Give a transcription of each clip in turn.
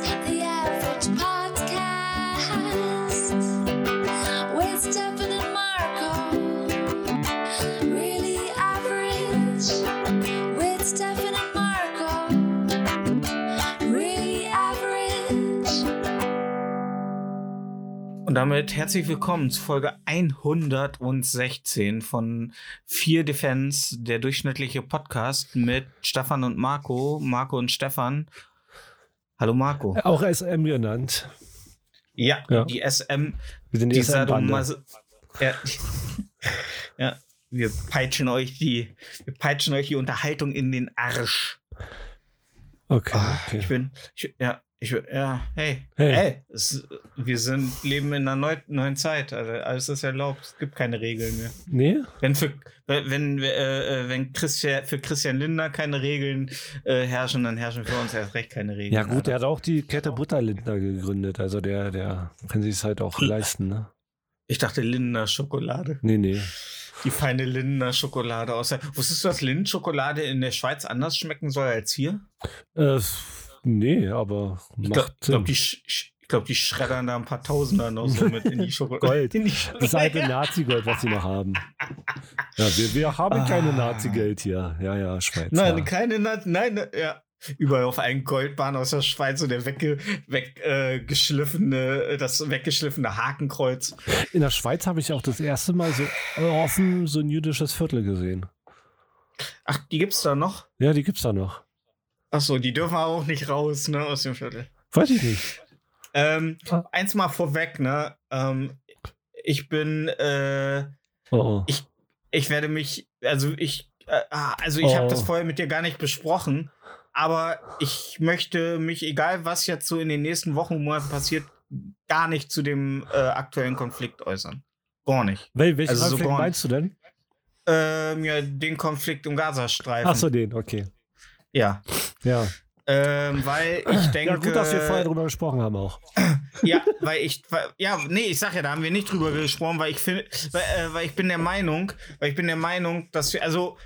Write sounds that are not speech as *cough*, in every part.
the average podcast with Stefan and Marco. Really average with Stefan and Marco. Really average. Und damit herzlich willkommen zu Folge 116 von Vier Defense, der durchschnittliche Podcast mit Stefan und Marco, Marco und Stefan. Hallo Marco. Auch SM genannt. Ja, Ja. die SM, Wir sind die. Sadomas ja. *laughs* ja, wir peitschen euch die, wir peitschen euch die Unterhaltung in den Arsch. Okay, Ah, okay. Ich bin, ich, ja, ich, ja, hey, Hey. hey, es, wir sind, leben in einer neu, neuen Zeit, also alles ist erlaubt, es gibt keine Regeln mehr. Nee? Wenn für wenn äh, äh, wenn Christian, für Christian Lindner keine Regeln äh, herrschen, dann herrschen für uns erst recht keine Regeln. Ja gut, der hat auch die Kette Butterlindner gegründet. Also der, der kann sich es halt auch leisten, ne? Ich dachte Lindner Schokolade. Nee, nee. Die feine Lindner Schokolade aus der. Wusstest du, dass Lindt-Schokolade in der Schweiz anders schmecken soll als hier? Äh, nee, aber Ich glaube, glaub, die, sch- glaub, die schreddern da ein paar Tausender noch so mit in die Schokolade. *laughs* Gold. In die Das alte *laughs* Nazi-Gold, was sie noch haben. Ja, wir, wir haben keine Ah. Nazi-Geld hier. Ja, ja, Schweiz. Nein, ja. keine Nat Nein, ne- ja. Überall auf einen Goldbahn aus der Schweiz und der wegge weg, äh, geschliffene, das weggeschliffene Hakenkreuz. In der Schweiz habe ich auch das erste Mal so offen so ein jüdisches Viertel gesehen. Ach, die gibt's da noch? Ja, die gibt's da noch. Ach so, die dürfen aber auch nicht raus, ne, aus dem Viertel. Weiß ich nicht. Ähm, Ah. eins mal vorweg, ne, ähm, ich bin, äh, Oh, oh. ich, ich werde mich, also ich, äh, ah, also ich habe Oh. das vorher mit dir gar nicht besprochen, aber ich möchte mich, egal was jetzt so in den nächsten Wochen und Monaten passiert, gar nicht zu dem äh, aktuellen Konflikt äußern. Gar nicht. Wel welchen also so Konflikt gar meinst du denn? Ähm, ja, den Konflikt im Gazastreifen. Ach so, den, okay. Ja. Ja. Ähm, weil ich denke. Ja, gut, dass wir vorher drüber gesprochen haben auch. Ja, weil ich, weil, ja, nee, ich sag ja, da haben wir nicht drüber gesprochen, weil ich finde, weil, äh, weil ich bin der Meinung, weil ich bin der Meinung, dass wir, also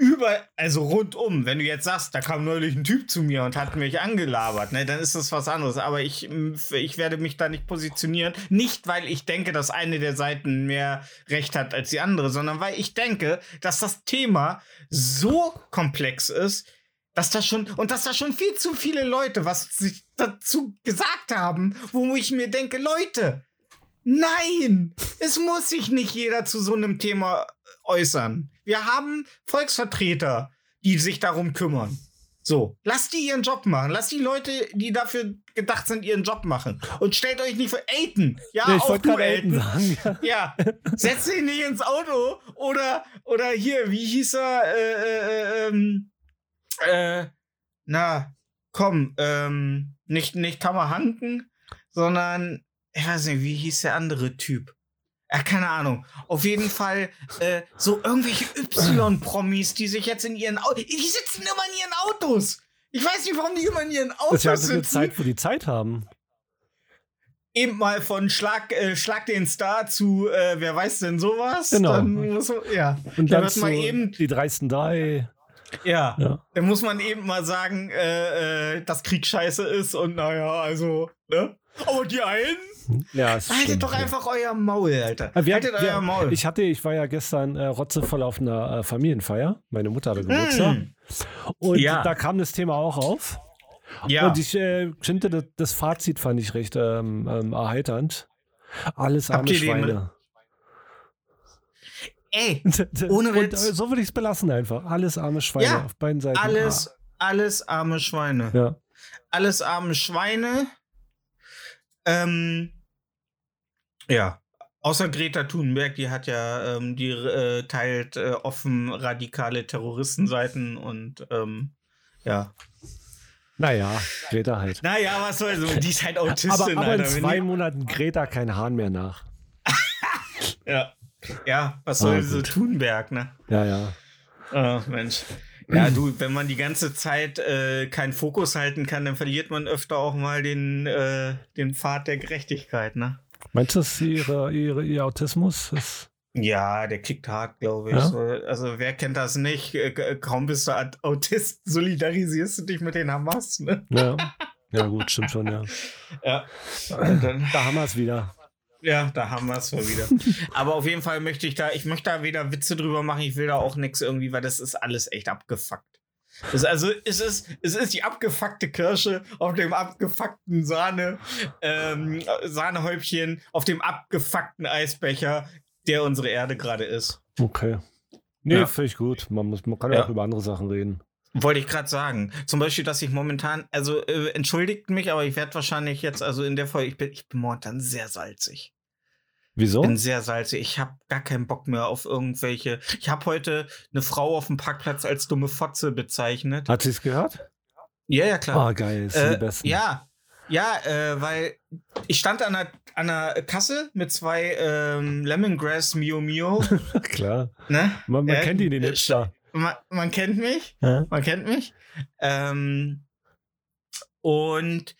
über, also rundum, wenn du jetzt sagst, da kam neulich ein Typ zu mir und hat mich angelabert, ne, dann ist das was anderes. Aber ich, ich werde mich da nicht positionieren. Nicht, weil ich denke, dass eine der Seiten mehr Recht hat als die andere, sondern weil ich denke, dass das Thema so komplex ist, dass da schon und dass da schon viel zu viele Leute was sich dazu gesagt haben, wo ich mir denke, Leute, nein, es muss sich nicht jeder zu so einem Thema äußern. Wir haben Volksvertreter, die sich darum kümmern. So, lasst die ihren Job machen. Lasst die Leute, die dafür gedacht sind, ihren Job machen. Und stellt euch nicht für Aiden. Ja, Ja, ich auch du, Elton sagen. Ja. *laughs* Ja, setz dich nicht ins Auto oder oder hier, wie hieß er? Äh, äh, ähm, äh, na, komm, ähm, nicht nicht Kammerhanken, sondern ich weiß nicht, wie hieß der andere Typ? Ja, keine Ahnung. Auf jeden Fall äh, so irgendwelche Y-Promis, die sich jetzt in ihren Autos, die sitzen immer in ihren Autos. Ich weiß nicht, warum die immer in ihren Das Autos ist ja eine sitzen. Zeit, wo die Zeit haben. eben mal von Schlag, äh, Schlag den Star zu äh, wer weiß denn sowas. Genau. Dann muss man, ja. Und Da dann muss zu man eben, die dreisten drei. ja, Ja. dann muss man eben mal sagen, äh, äh, dass Krieg scheiße ist und naja, also, ne? Aber die einen, Ja, es haltet stimmt, doch ja. einfach euer Maul, Alter. Ah, Wir, haltet wir, euer Maul. Ich hatte, ich war ja gestern äh, rotzevoll auf einer äh, Familienfeier. Meine Mutter hatte Geburtstag. Mm, Und Ja. da kam das Thema auch auf. ja, Und ich äh, finde, das, das Fazit fand ich recht ähm, ähm, erheiternd. Alles arme Schweine. ey, Ohne *laughs* Und äh, Witz. so würde ich es belassen einfach. Alles arme Schweine Ja, auf beiden Seiten. alles, alles arme Schweine. Ah, ja. Alles arme Schweine. Ähm, ja. Außer Greta Thunberg, die hat ja, ähm, die äh, teilt äh, offen radikale Terroristenseiten und ähm, ja. Naja, Greta halt. Naja, was soll so, die ist halt Autistin, Aber, aber in Alter. wenn zwei die- Monaten Greta kein Hahn mehr nach. *laughs* Ja. Ja, was soll Ah, so. Thunberg, ne? Ja, ja. Ach, Mensch. Ja, du, wenn man die ganze Zeit äh, keinen Fokus halten kann, dann verliert man öfter auch mal den, äh, den Pfad der Gerechtigkeit, ne? Meinst du, dass ihre, ihre, ihr Autismus ist Ja, der kickt hart, glaube ich. Ja? So, also wer kennt das nicht? Äh, k- Kaum bist du Aut- Autist, *laughs* solidarisierst du dich mit den Hamas, ne? Ja. *laughs* ja, gut, stimmt schon, ja. Ja. Dann, Da haben wir es wieder. ja, da haben wir es mal wieder. *laughs* Aber auf jeden Fall möchte ich da, ich möchte da weder Witze drüber machen, ich will da auch nichts irgendwie, weil das ist alles echt abgefuckt. Das, also es ist, es ist die abgefuckte Kirsche auf dem abgefuckten Sahne, ähm, Sahnehäubchen, auf dem abgefuckten Eisbecher, der unsere Erde gerade ist. Okay. Nee, Ja. völlig gut. Man, muss, man kann ja Ja. auch über andere Sachen reden. Wollte ich gerade sagen. Zum Beispiel, dass ich momentan, also äh, entschuldigt mich, aber ich werde wahrscheinlich jetzt, also in der Folge, ich bin, ich bin momentan sehr salzig. Wieso? bin sehr salzig. Ich habe gar keinen Bock mehr auf irgendwelche. Ich habe heute eine Frau auf dem Parkplatz als dumme Fotze bezeichnet. Hat sie es gehört? Ja, ja, klar. Ah, geil. Das sind die Äh, besten. ja, ja, äh, weil ich stand an der, an der Kasse mit zwei ähm, Lemongrass Mio Mio. *laughs* Klar. ne? Man, man Äh, kennt ihn, den äh, Hipster. Man, man kennt mich. Ja? Man kennt mich. Ähm, und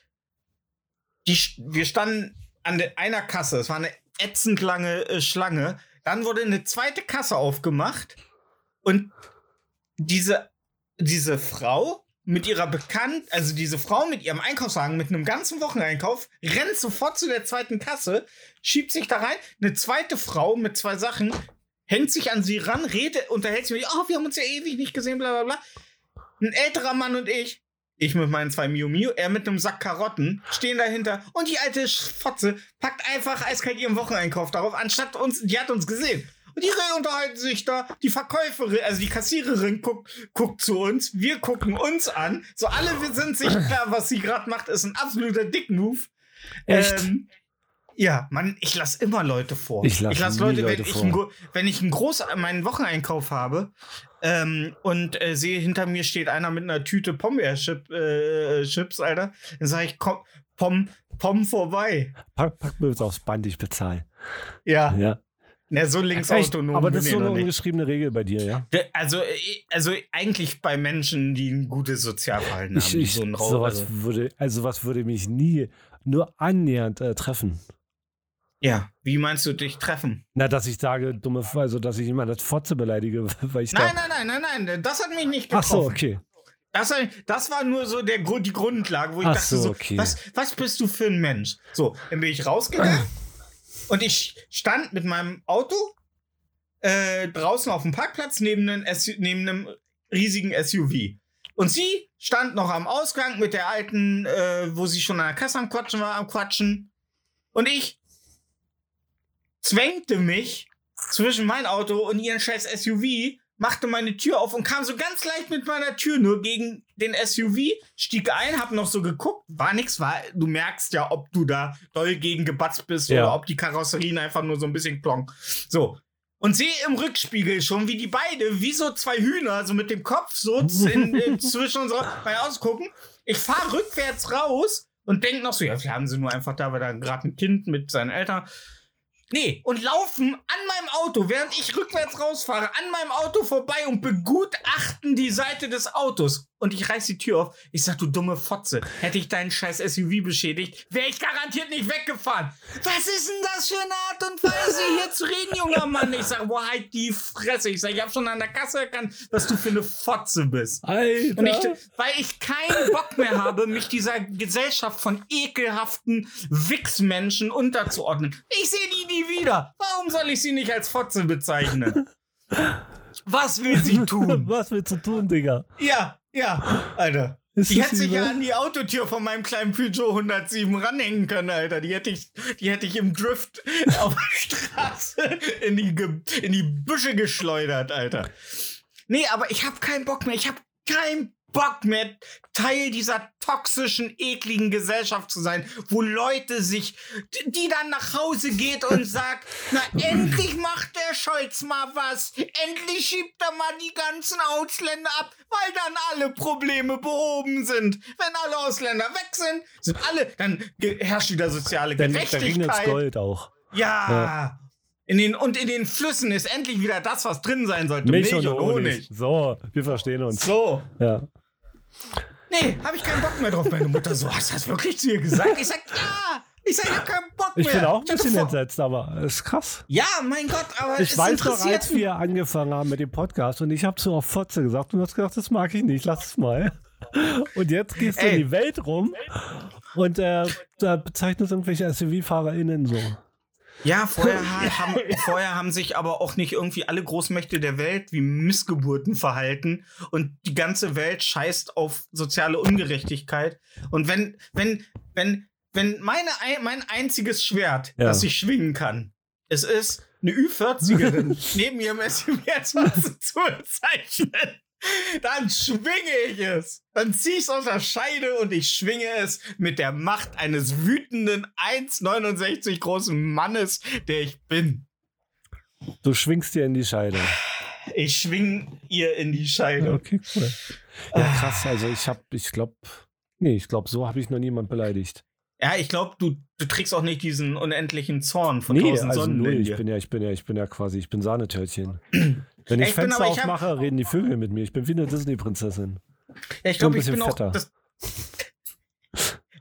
die, wir standen an einer Kasse. Es war eine ätzend lange äh, Schlange. Dann wurde eine zweite Kasse aufgemacht. Und diese, diese Frau mit ihrer Bekannt, also diese Frau mit ihrem Einkaufswagen, mit einem ganzen Wocheneinkauf, rennt sofort zu der zweiten Kasse, schiebt sich da rein. Eine zweite Frau mit zwei Sachen hängt sich an sie ran, redet, unterhält sich mit ihr, oh, wir haben uns ja ewig nicht gesehen, bla bla bla. Ein älterer Mann und ich, ich mit meinen zwei Miu Miu, er mit einem Sack Karotten, stehen dahinter und die alte Fotze packt einfach eiskalt ihren Wocheneinkauf darauf, anstatt uns, die hat uns gesehen. Und die unterhalten sich da, die Verkäuferin, also die Kassiererin guckt, guckt zu uns, wir gucken uns an, so alle wir sind sich *clears throat* klar, was sie gerade macht, ist ein absoluter Dick-Move. Echt? Ähm, ja, man, ich lasse immer Leute vor. Ich lass lass Leute, Leute wenn, ich vor. ein, Gro- wenn ich einen groß meinen Wocheneinkauf habe ähm, und äh, sehe, hinter mir steht einer mit einer Tüte Pombeer-Chips, äh, Chips, Alter, dann sage ich, komm, Pom, Pom vorbei. Pack, pack mir jetzt aufs Band, ich bezahle. Ja, Ja. na, so links Echt? autonom Aber das ist so eine ungeschriebene Regel bei dir, ja? Der- Also, äh, also eigentlich bei Menschen, die ein gutes Sozialverhalten Ich, haben. ich, so sowas also, würde, also was würde mich nie nur annähernd äh, treffen. Ja, wie meinst du dich treffen? Na, dass ich sage, dumme, also dass ich jemand als Fotze beleidige, *laughs* weil ich Nein, da. nein, nein, nein, nein, das hat mich nicht Ach getroffen. so, okay. Das, das war nur so der, Grund- die Grundlage, wo ich Ach dachte so, so, okay. was, was bist du für ein Mensch? So, dann bin ich rausgegangen *clears throat* und ich stand mit meinem Auto äh, draußen auf dem Parkplatz neben einem, SU neben einem riesigen SUV. Und sie stand noch am Ausgang mit der alten, äh, wo sie schon an der Kasse am Quatschen war, am Quatschen. Und ich zwängte mich zwischen mein Auto und ihren scheiß SUV, machte meine Tür auf und kam so ganz leicht mit meiner Tür nur gegen den SUV, stieg ein, hab noch so geguckt, war nix, war, du merkst ja, ob du da doll gegen gebatzt bist Ja. oder ob die Karosserien einfach nur so ein bisschen plonk. So. Und sehe im Rückspiegel schon, wie die beide, wie so zwei Hühner, so mit dem Kopf so in, in, *laughs* zwischen unserer, mein Autos gucken. Ich fahre rückwärts raus und denk noch so, ja, wir haben sie nur einfach da, weil da gerade ein Kind mit seinen Eltern. Nee, und laufen an meinem Auto, während ich rückwärts rausfahre, an meinem Auto vorbei und begutachten die Seite des Autos. Und ich reiß die Tür auf. Ich sag, du dumme Fotze, hätte ich deinen scheiß SUV beschädigt, wäre ich garantiert nicht weggefahren. Was ist denn das für eine Art und Weise, hier zu reden, junger Mann? Ich sag, boah, halt die Fresse. Ich sag, ich hab schon an der Kasse erkannt, was du für eine Fotze bist. Alter. Und ich, weil ich keinen Bock mehr habe, mich dieser Gesellschaft von ekelhaften Wichsmenschen unterzuordnen. Ich sehe die nie wieder. Warum soll ich sie nicht als Fotze bezeichnen? *laughs* Was will sie tun? Was willst du tun, Digga? Ja, ja, Alter. Ist Die hätte sich ja an die Autotür von meinem kleinen Peugeot 107 ranhängen können, Alter. Die hätte ich, die hätte ich im Drift *laughs* auf der Straße in die, Ge in die Büsche geschleudert, Alter. Nee, aber ich hab keinen Bock mehr. Ich hab keinen Bock mehr, Teil dieser toxischen, ekligen Gesellschaft zu sein, wo Leute sich, die- dann nach Hause geht und *laughs* sagt, na endlich macht der Scholz mal was, endlich schiebt er mal die ganzen Ausländer ab, weil dann alle Probleme behoben sind. Wenn alle Ausländer weg sind, sind alle, dann herrscht wieder soziale Dann, regnet's Gerechtigkeit. Gold auch. Ja. Ja. In den, und in den Flüssen ist endlich wieder das, was drin sein sollte. Milch, und Honig. So, wir verstehen uns. So. Ja. Nee, habe ich keinen Bock mehr drauf. Meine Mutter so, hast du das wirklich zu ihr gesagt? Ich sag, ja. Ich sag, ich hab keinen Bock Bock Ich mehr. bin auch ein bisschen entsetzt, aber es ist krass. Ja, mein Gott, aber Ich es weiß noch, interessiert als wir angefangen haben mit dem Podcast und ich habe zu oft Fotze gesagt und du hast gesagt, das mag ich nicht, lass es mal. Und jetzt gehst du Ey. in die Welt rum und äh, da bezeichnest du irgendwelche SUV-FahrerInnen so. Ja, vorher, *laughs* ha- haben, vorher haben sich aber auch nicht irgendwie alle Großmächte der Welt wie Missgeburten verhalten und die ganze Welt scheißt auf soziale Ungerechtigkeit. Und wenn, wenn, wenn, wenn meine, ein- mein einziges Schwert, Ja. das ich schwingen kann, es ist eine Ü40erin *laughs* neben ihrem SUV zu bezeichnen, *laughs* dann schwinge ich es. Dann ziehe ich es aus der Scheide und ich schwinge es mit der Macht eines wütenden 1,69 großen Mannes, der ich bin. Du schwingst dir in die Scheide. Ich schwing ihr in die Scheide. Okay, cool. Ja, krass. Also ich habe, ich glaube, nee, ich glaube, so habe ich noch niemand beleidigt. Ja, ich glaube, du, du trägst auch nicht diesen unendlichen Zorn von Nee, tausend also Sonnen null. Ich bin ja, ich bin ja, ich bin ja quasi, ich bin Sahnetörtchen. *clears throat* Wenn ich Ich bin Fenster aber- ich hab- aufmache, reden die Vögel mit mir. Ich bin wie eine Disney-Prinzessin. Ja, ich glaube, ich bisschen bin auch fetter. das.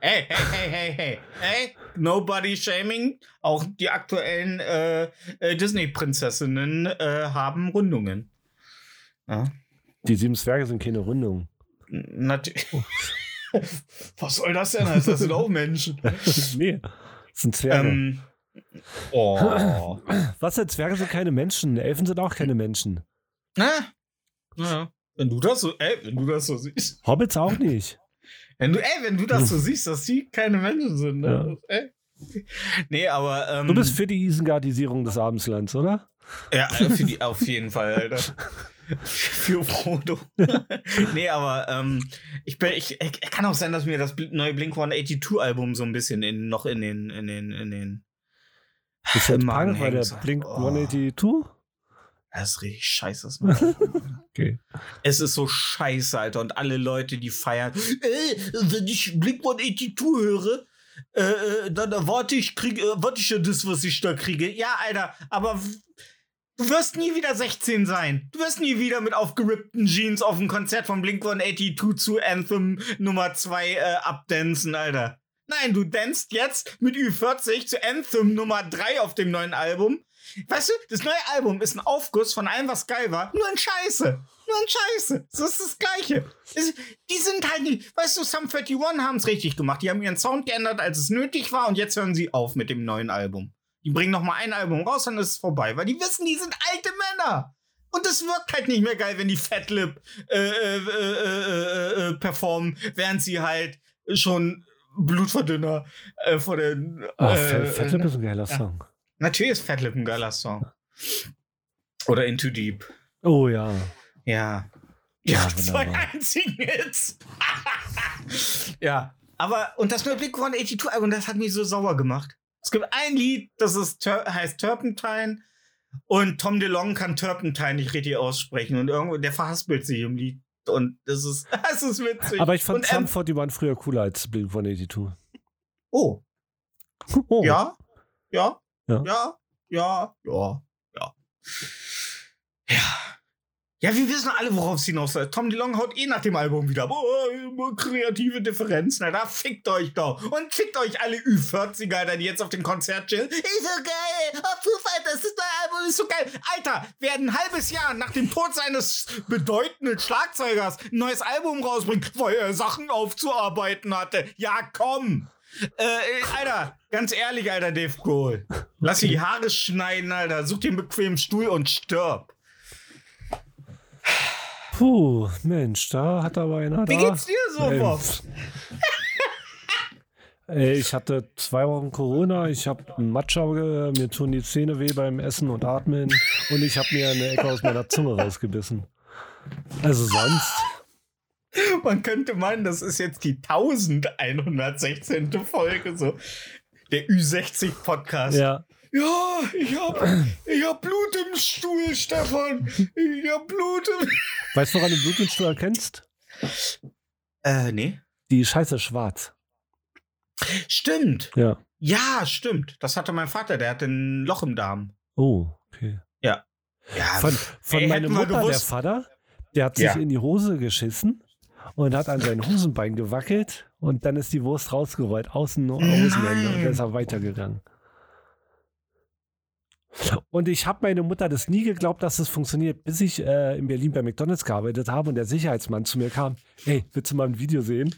Hey, hey, hey, hey, hey, hey, nobody shaming. Auch die aktuellen äh, äh, Disney-Prinzessinnen äh, haben Rundungen. Ja. Die sieben Zwerge sind keine Rundung. Natürlich. *laughs* Was soll das denn? Das sind auch Menschen. *laughs* nee, das sind Zwerge. ähm, oh. Was denn? Zwerge sind keine Menschen. Elfen sind auch keine Menschen. Na, ja. Wenn du das so, ey, wenn du das so siehst. Hobbits auch nicht. Wenn du, ey, wenn du das so siehst, dass die keine Menschen sind, ne? Ey. Nee, aber. Ähm, Du bist für die Isengardisierung des Abendslands, oder? Ja, äh, für die auf jeden Fall, Alter. *laughs* für Frodo. *laughs* nee, aber ähm, ich bin, ich, ich kann auch sein, dass mir das neue Blink 182 Album so ein bisschen in, noch in den, in den, in den. Ist im Magen bei der. Blink Oh. 182? Das ist richtig scheiße. Das. *laughs* Okay. es ist so scheiße, Alter. Und alle Leute, die feiern, äh, wenn ich Blink 182 höre, äh, äh, dann erwarte ich, krieg, äh, warte ich ja das, was ich da kriege. Ja, Alter, aber du wirst nie wieder 16 sein. Du wirst nie wieder mit aufgerippten Jeans auf ein Konzert von Blink 182 zu Anthem Nummer 2 äh, abdancen, Alter. Nein, du danst jetzt mit Ü40 zu Anthem Nummer 3 auf dem neuen Album. Weißt du, das neue Album ist ein Aufguss von allem, was geil war, nur in Scheiße. Nur in Scheiße. Das ist das Gleiche. Die sind halt nicht, weißt du, Sum 31 haben es richtig gemacht. Die haben ihren Sound geändert, als es nötig war und jetzt hören sie auf mit dem neuen Album. Die bringen noch mal ein Album raus, dann ist es vorbei, weil die wissen, die sind alte Männer. Und es wirkt halt nicht mehr geil, wenn die Fatlip äh, äh, äh, äh, äh, performen, während sie halt schon Blutverdünner äh, vor den. Oh, äh, Fatlip ist ein geiler ja. Song. Natürlich ist Fatlip ein geiler Song. Oder Into Deep. Oh ja. Ja. Ja, Ja, zwei einzigen Hits. ja. Aber, und das neue Blink 182 Album, das hat mich so sauer gemacht. Es gibt ein Lied, das ist, heißt Turpentine. Und Tom DeLong kann Turpentine nicht richtig aussprechen. Und irgendwo, der verhaspelt sich im Lied. Und das ist, *laughs* das ist witzig. Aber ich fand und, Sum ähm, 41 waren früher cooler als Blink 182. Oh, *laughs* Oh. ja, ja, Ja. ja, ja, ja, ja. Ja. Ja, wir wissen alle, worauf es hinaus soll. Tom DeLong haut eh nach dem Album wieder. ab. Oh, kreative Differenzen. Na, da fickt euch doch. Und fickt euch alle Ü40er, Alter, die jetzt auf dem Konzert chillen. Ist so geil. Oh, Foo Fighters, das neue Album ist so geil. Alter, wer ein halbes Jahr nach dem Tod seines bedeutenden Schlagzeugers ein neues Album rausbringt, weil er Sachen aufzuarbeiten hatte. Ja, komm. Äh, äh, Alter, ganz ehrlich, Alter, Dave Grohl. Lass dir die Haare schneiden, Alter. Such dir einen bequemen Stuhl und stirb. Puh, Mensch, da hat aber einer Wie da. geht's dir so, Bob? *laughs* Ey, ich hatte zwei Wochen Corona, ich habe einen Matschauge, mir tun die Zähne weh beim Essen und Atmen und ich habe mir eine Ecke aus meiner Zunge rausgebissen. Also sonst. Man könnte meinen, das ist jetzt die 1116. Folge, so. Der Ü60-Podcast. Ja, Ja, ich hab, ich hab Blut im Stuhl, Stefan. Ich hab Blut im. *laughs* weißt du, woran du Blutwindstuhl erkennst? Äh, nee. Die Scheiße schwarz. Stimmt. Ja. Ja, stimmt. Das hatte mein Vater, der hatte ein Loch im Darm. Oh, okay. Ja. Von, von ey, meiner Mutter, der Vater, der hat sich Ja. in die Hose geschissen und hat an sein Hosenbein gewackelt und dann ist die Wurst rausgerollt, außen Außenende und dann ist er weitergegangen. Und ich habe meine Mutter das nie geglaubt, dass das funktioniert, bis ich äh, in Berlin bei McDonalds gearbeitet habe und der Sicherheitsmann zu mir kam. Hey, willst du mal ein Video sehen?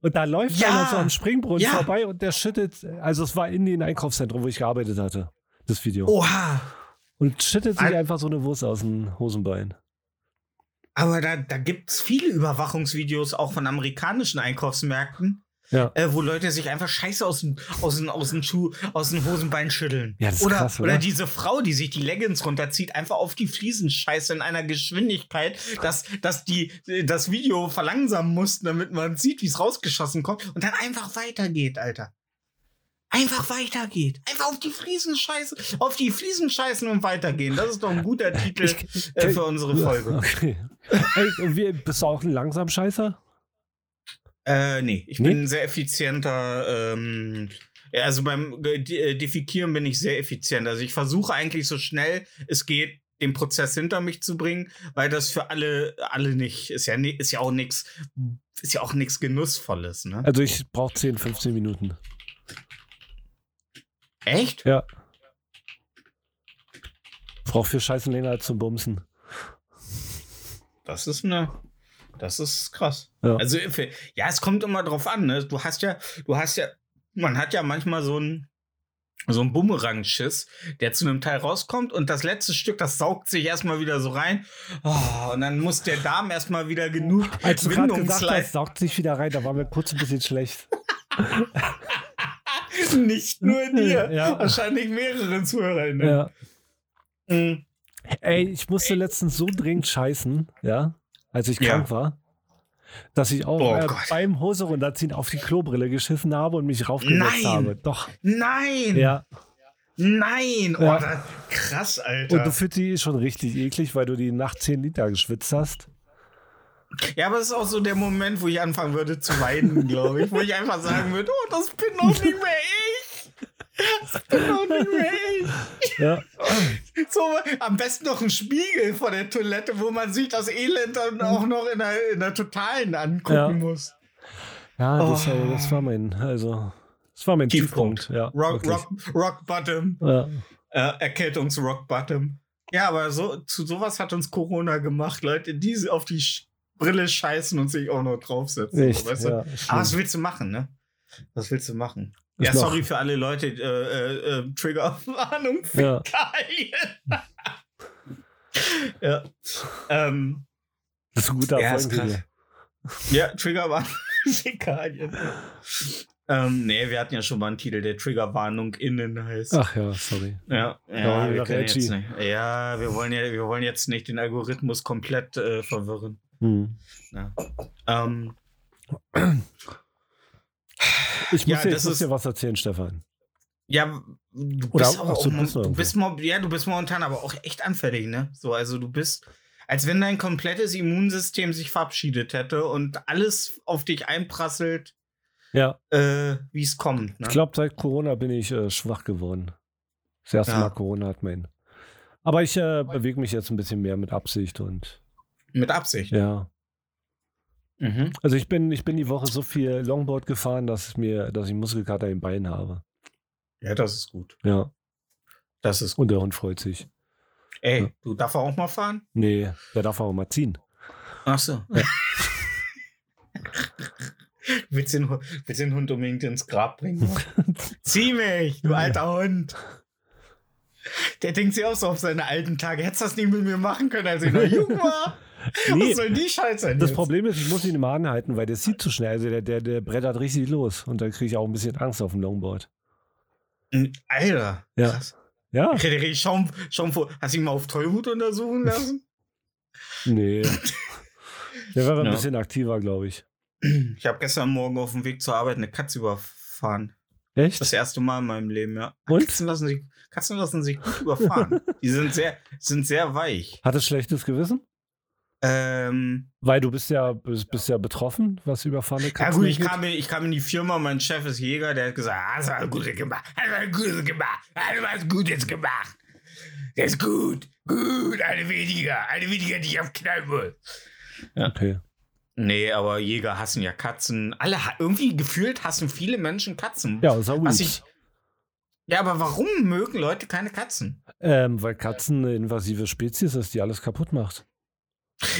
Und da läuft Ja. einer so am Springbrunnen Ja. vorbei und der schüttet, also es war in den Einkaufszentrum, wo ich gearbeitet hatte, das Video. Oha! Und schüttet sich einfach so eine Wurst aus dem Hosenbein. Aber da, da gibt es viele Überwachungsvideos auch von amerikanischen Einkaufsmärkten, Ja. äh, wo Leute sich einfach Scheiße aus dem, aus dem, aus dem Schuh, aus dem Hosenbein schütteln. Ja, das ist oder, krass, oder oder? diese Frau, die sich die Leggings runterzieht, einfach auf die Fliesen scheiße in einer Geschwindigkeit, dass, dass die äh, das Video verlangsamen mussten, damit man sieht, wie es rausgeschossen kommt und dann einfach weitergeht, Alter. Einfach weitergeht. Einfach auf die Fliesen scheiße, auf die Fliesen scheißen und weitergehen. Das ist doch ein guter Titel Ich- äh, für unsere Folge. *laughs* Okay. Ey, und wie, bist du auch ein Langsamscheißer? Äh, nee, ich Nee? bin ein sehr effizienter, ähm, also beim äh, De- Defikieren bin ich sehr effizient. Also ich versuche eigentlich so schnell es geht, den Prozess hinter mich zu bringen, weil das für alle, alle nicht, ist ja, ist ja auch nichts, ist ja auch nichts Genussvolles, ne? Also ich brauche 10, 15 Minuten. Echt? Ja. Brauche für Scheißen länger als zum Bumsen. Das ist eine, das ist krass. Ja. Also, ja, es kommt immer drauf an, ne? Du hast ja, du hast ja, man hat ja manchmal so ein, so ein Bumerang-Schiss, der zu einem Teil rauskommt und das letzte Stück, das saugt sich erstmal wieder so rein. Oh, und dann muss der Darm erstmal wieder genug Als du gerade gesagt hast, saugt sich wieder rein, da war mir kurz ein bisschen schlecht. *laughs* Nicht nur *laughs* dir, Ja. wahrscheinlich mehreren ZuhörerInnen. Ja. Mhm. Ey, ich musste letztens so dringend scheißen, ja, als ich Ja. krank war, dass ich auch Oh äh, beim Hose runterziehen auf die Klobrille geschissen habe und mich raufgesetzt Nein. habe. Doch, Nein! ja. Nein! Oh, Ja. das, krass, Alter. Und du fühlst dich schon richtig eklig, weil du die Nacht 10 Liter geschwitzt hast. Ja, aber es ist auch so der Moment, wo ich anfangen würde zu weinen, *laughs* glaube ich. Wo ich einfach sagen würde, oh, das bin doch nicht mehr ich. Ja. So, am besten noch ein Spiegel vor der Toilette, wo man sich das Elend dann auch noch in der, in der Totalen angucken Ja. muss. Ja, das, Oh. das war mein, also, das war mein Tiefpunkt. Tiefpunkt. Ja, Rock, rock, rock Bottom. Ja. Äh, Erkältungs-Rock Bottom. Ja, aber so, zu sowas hat uns Corona gemacht, Leute, die auf die Sch Brille scheißen und sich auch noch draufsetzen. Echt, so, weißt du? ja, Aber schlimm. was willst du machen, ne? Was willst du machen? Ja, noch- sorry für alle Leute, äh, äh, äh, Triggerwarnung, Ja. Fäkalien. *laughs* ja. Ähm, Das ist ein guter Ja, krass. ja, Triggerwarnung, *laughs* Fäkalien. ähm, nee, wir hatten ja schon mal einen Titel, der Triggerwarnung innen heißt. Ach ja, sorry. Ja, Ja, ja, wir edgy. jetzt nicht. Ja, wir wollen ja, wir wollen jetzt nicht den Algorithmus komplett äh, verwirren. Hm. Ja. Ähm, Ich Ja, muss, dir, das ich muss dir was erzählen, Stefan. ja, du Oder- bist ach so, auch, du bist ja, du bist momentan aber auch echt anfällig, ne? So, also du bist, als wenn dein komplettes Immunsystem sich verabschiedet hätte und alles auf dich einprasselt, Ja, äh, wie es kommt. Ne? ich glaube, seit Corona bin ich äh, schwach geworden. Das erste Ja. Mal Corona hat mein. Aber ich äh, bewege mich jetzt ein bisschen mehr mit Absicht und Mit Absicht. ja. Mhm. Also ich bin, ich bin die Woche so viel Longboard gefahren, dass ich mir, dass ich Muskelkater im Bein habe. Ja, das ist gut. Ja. Das ist gut. Und der Hund freut sich. Ey, Ja. du darfst auch mal fahren? Nee, der darf auch mal ziehen. Ach so. *laughs* willst, den, willst den Hund unbedingt ins Grab bringen? *laughs* Zieh mich, du alter Hund. Der denkt sich auch so auf seine alten Tage. Hättest du das nicht mit mir machen können, als ich noch jung war? *laughs* *laughs* Nee, Was soll die Scheiße denn das jetzt? Problem ist, ich muss ihn immer anhalten, weil der zieht zu schnell. Also der, der, der brettert richtig los. Und dann kriege ich auch ein bisschen Angst auf dem Longboard. Alter. Ja. Krass. Ja? Frederik, Schaum, Schaum vor. Hast du ihn mal auf Tollwut untersuchen lassen? *laughs* Nee. *laughs* Der war ein Ja. bisschen aktiver, glaube ich. Ich habe gestern Morgen auf dem Weg zur Arbeit eine Katze überfahren. Echt? Das erste Mal in meinem Leben, ja. Und? Katzen lassen sich, Katzen lassen sich gut überfahren. Die sind sehr, sind sehr weich. Hat es schlechtes Gewissen? Ähm, Weil du bist ja, bist, bist ja betroffen, was überfahrene ja gut, ich kam, in, ich kam in die Firma, mein Chef ist Jäger, der hat gesagt, ah, das war gut gemacht, das war gut gemacht, ah, du hast Gutes gemacht. Das ist gut, gut, eine weniger, eine weniger, die ich auf Knall muss. Okay. Nee, aber Jäger hassen ja Katzen. Alle, irgendwie gefühlt hassen viele Menschen Katzen. Ja, außer Was ich, Ja, aber warum mögen Leute keine Katzen? Ähm, weil Katzen eine invasive Spezies ist, die alles kaputt macht.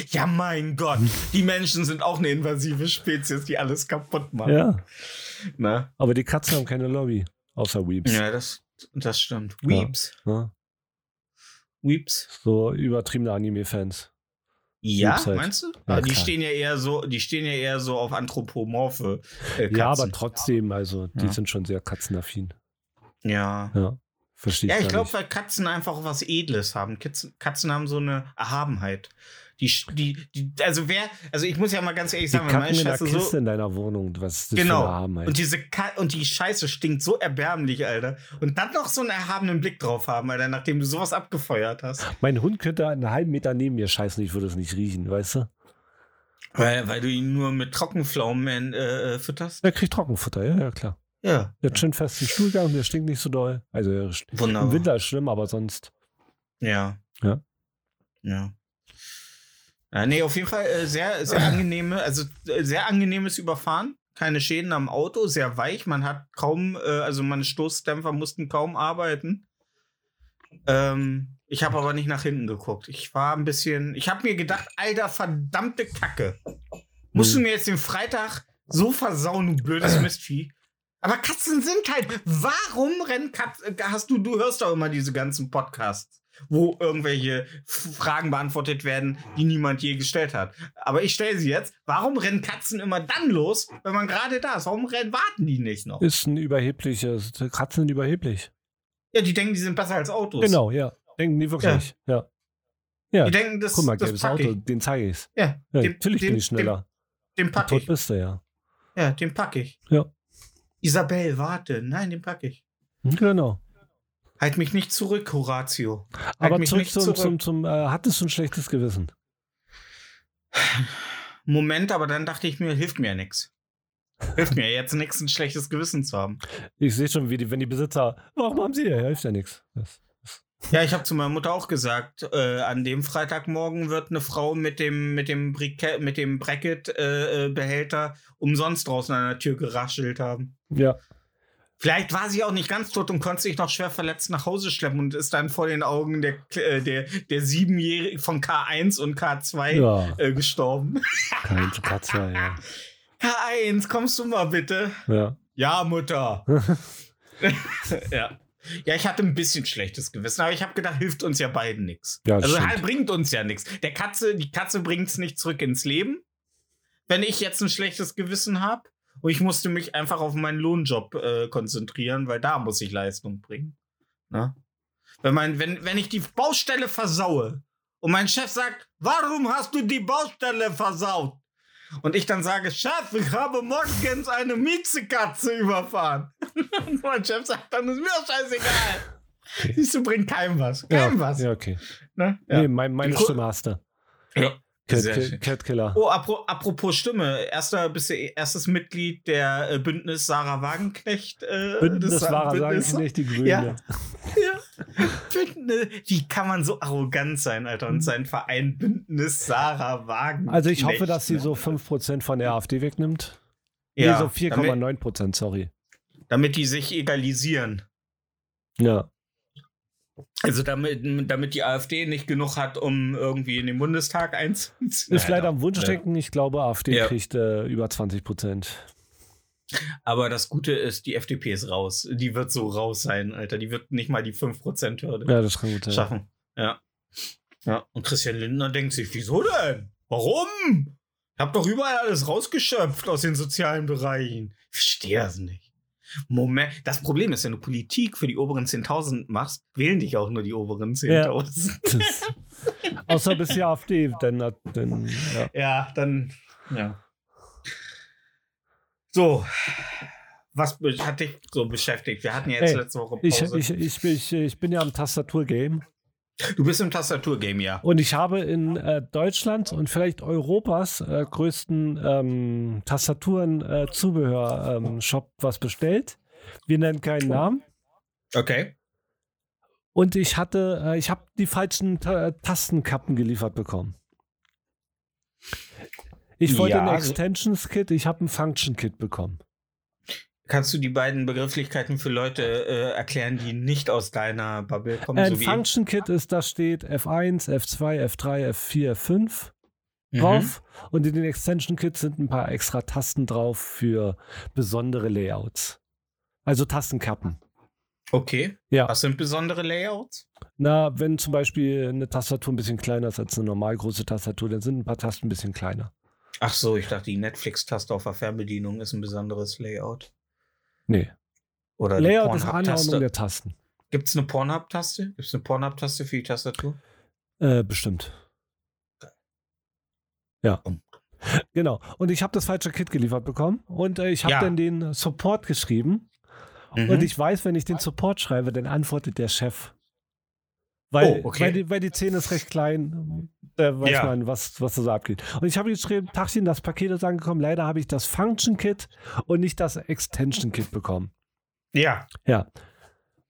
Ja, mein Gott. Die Menschen sind auch eine invasive Spezies, die alles kaputt macht. Ja. Na? Aber die Katzen haben keine Lobby. Außer Weeps. Ja, das, das stimmt. Weeps. Ne? Weeps. So übertriebene Anime-Fans. Ja, Weeps halt. meinst du? Ja, die klar. stehen ja eher so, die stehen ja eher so auf anthropomorphe äh, Katzen. Ja, aber trotzdem, also die Ja. sind schon sehr katzenaffin. Ja. Ja. Verstehe Ja, ich glaube, weil Katzen einfach was Edles haben. Katzen, Katzen haben so eine Erhabenheit. Die, die, die, also wer, also ich muss ja mal ganz ehrlich Die sagen, wenn meine kacken in der Scheiße Kiste so. in deiner Wohnung. Was das für Genau. eine Erhabenheit? Und diese Ka und die Scheiße stinkt so erbärmlich, Alter. Und dann noch so einen erhabenen Blick drauf haben, Alter, nachdem du sowas abgefeuert hast. Mein Hund könnte einen halben Meter neben mir scheißen, ich würde es nicht riechen, weißt du? Weil, weil du ihn nur mit Trockenpflaumen äh, äh, fütterst? Der kriegt Trockenfutter, ja, ja, klar. Ja. Der hat schön festen Stuhlgang, der stinkt nicht so doll. Also er Wunderbar. im Winter ist schlimm, aber sonst. Ja. Ja. Ja. Ja, nee, auf jeden Fall äh, sehr, sehr angenehme, also äh, sehr angenehmes Überfahren. Keine Schäden am Auto, sehr weich. Man hat kaum, äh, also meine Stoßdämpfer mussten kaum arbeiten. Ähm, ich habe aber nicht nach hinten geguckt. Ich war ein bisschen, ich habe mir gedacht, alter verdammte Kacke. Musst du Hm. mir jetzt den Freitag so versauen, du blödes *clears throat* Mistvieh? Aber Katzen sind halt. Warum rennen Katzen? Hast du, du hörst doch immer diese ganzen Podcasts, wo irgendwelche Fragen beantwortet werden, die niemand je gestellt hat. Aber ich stelle sie jetzt. Warum rennen Katzen immer dann los, wenn man gerade da ist? Warum rennen, warten die nicht noch? Ist ein überhebliches. Katzen sind überheblich. Ja, die denken, die sind besser als Autos. Genau, ja. Denken die wirklich. Ja. Ja. Die denken, das, Guck mal, das gelbes Auto, ich. den zeige ich's. Ja, Ja, den- natürlich den- bin ich schneller. Den, den pack Tot ich. bist du ja. Ja, den pack ich. Ja. Isabel, warte. Nein, den pack ich. Genau. Halt mich nicht zurück, Horatio. Halt Aber mich zurück nicht zum, zurück. zum, zum äh, hattest du ein schlechtes Gewissen? Moment, aber dann dachte ich mir, hilft mir ja nichts. Hilft mir jetzt nichts, ein schlechtes Gewissen zu haben. Ich sehe schon, wie die, wenn die Besitzer, warum haben sie hier? Hilft ja nichts. Ja, ich habe zu meiner Mutter auch gesagt, äh, an dem Freitagmorgen wird eine Frau mit dem mit dem mit dem Bracket äh, äh, Behälter umsonst draußen an der Tür geraschelt haben. Ja. Vielleicht war sie auch nicht ganz tot und konnte sich noch schwer verletzt nach Hause schleppen und ist dann vor den Augen der äh, der der siebenjährigen von K1 und K2 Ja, äh, gestorben. kein Katze, ja. K1, kommst du mal bitte? Ja. Ja, Mutter. *laughs* ja. Ja, ich hatte ein bisschen schlechtes Gewissen, aber ich habe gedacht, hilft uns ja beiden nichts. Ja, also stimmt. halt bringt uns ja nichts. Der Katze, die Katze bringt es nicht zurück ins Leben, wenn ich jetzt ein schlechtes Gewissen habe. Und ich musste mich einfach auf meinen Lohnjob äh, konzentrieren, weil da muss ich Leistung bringen. Na? Wenn, mein, wenn, wenn ich die Baustelle versaue und mein Chef sagt, warum hast du die Baustelle versaut? Und ich dann sage, Chef, ich habe morgens eine Miezekatze überfahren. Und *laughs* mein Chef sagt, dann ist mir doch scheißegal. Okay. Siehst du, bringt keinem was. Ja, Keinem was. ja, okay. Ne? Nee, mein, meine Stimme hast du. Ja. Cat, Killer. Oh, apro apropos Stimme. Erster, bist du erstes Mitglied der äh, Bündnis Sarah Wagenknecht. Äh, Bündnis sagen Bündnis- sie nicht, die Grünen. Ja. *laughs* Ja. Bündnis. Wie kann man so arrogant sein, Alter? Und sein Verein Bündnis Sarah Wagenknecht. Also ich hoffe, dass sie ne? so 5% von der AfD wegnimmt. ja, nee, so damit, 4,9%, sorry. damit die sich egalisieren. Ja. Also damit, damit die AfD nicht genug hat, um irgendwie in den Bundestag einzuziehen. Ist leider am Wunschdenken. Ich glaube, AfD Ja. kriegt äh, über 20%. Aber das Gute ist, die FDP ist raus. Die wird so raus sein, Alter. Die wird nicht mal die 5%-Hürde Ja, das kann gut sein. schaffen. Ja. Ja. Und Christian Lindner denkt sich, wieso denn? Warum? Ich hab doch überall alles rausgeschöpft aus den sozialen Bereichen. Ich verstehe das nicht. Moment, das Problem ist, wenn du Politik für die oberen 10.000 machst, wählen dich auch nur die oberen 10.000. *laughs* Das, außer bis die AfD, dann, dann ja. Ja. dann, ja. So, was hat dich so beschäftigt? Wir hatten jetzt Ey, letzte Woche ich, Pause. ich, ich, ich, ich bin ja am Tastaturgame du bist im Tastaturgame, ja. und ich habe in äh, Deutschland und vielleicht Europas äh, größten ähm, Tastaturen-Zubehör-Shop was bestellt. Wir nennen keinen Namen. Okay. Und ich hatte, äh, ich habe die falschen Ta Tastenkappen geliefert bekommen. Ich wollte Ja, ein Extensions-Kit, ich habe ein Function-Kit bekommen. Kannst du die beiden Begrifflichkeiten für Leute äh, erklären, die nicht aus deiner Bubble kommen? Ein so Function Kit ist, da steht F1, F2, F3, F4, F5 Mhm. drauf. Und in den Extension Kits sind ein paar extra Tasten drauf für besondere Layouts. Also Tastenkappen. Okay. Ja. Was sind besondere Layouts? Na, wenn zum Beispiel eine Tastatur ein bisschen kleiner ist als eine normal große Tastatur, dann sind ein paar Tasten ein bisschen kleiner. Ach so, ich dachte, die Netflix-Taste auf der Fernbedienung ist ein besonderes Layout. Nee. Oder Layout die ist Anordnung Pornhub-Taste. der Tasten. Gibt es eine Pornhub-Taste? Gibt es eine Pornhub-Taste für die Tastatur? Äh, bestimmt. Ja. Genau. Und ich habe das falsche Kit geliefert bekommen und äh, ich habe Ja. dann den Support geschrieben. Mhm. Und ich weiß, wenn ich den Support schreibe, dann antwortet der Chef. Weil, Oh, okay. weil, die, weil die Szene ist recht klein, da weiß Ja. man, was, was da so abgeht. Und ich habe geschrieben, Tachchen, das Paket ist angekommen. Leider habe ich das Function Kit und nicht das Extension Kit bekommen. ja. Ja.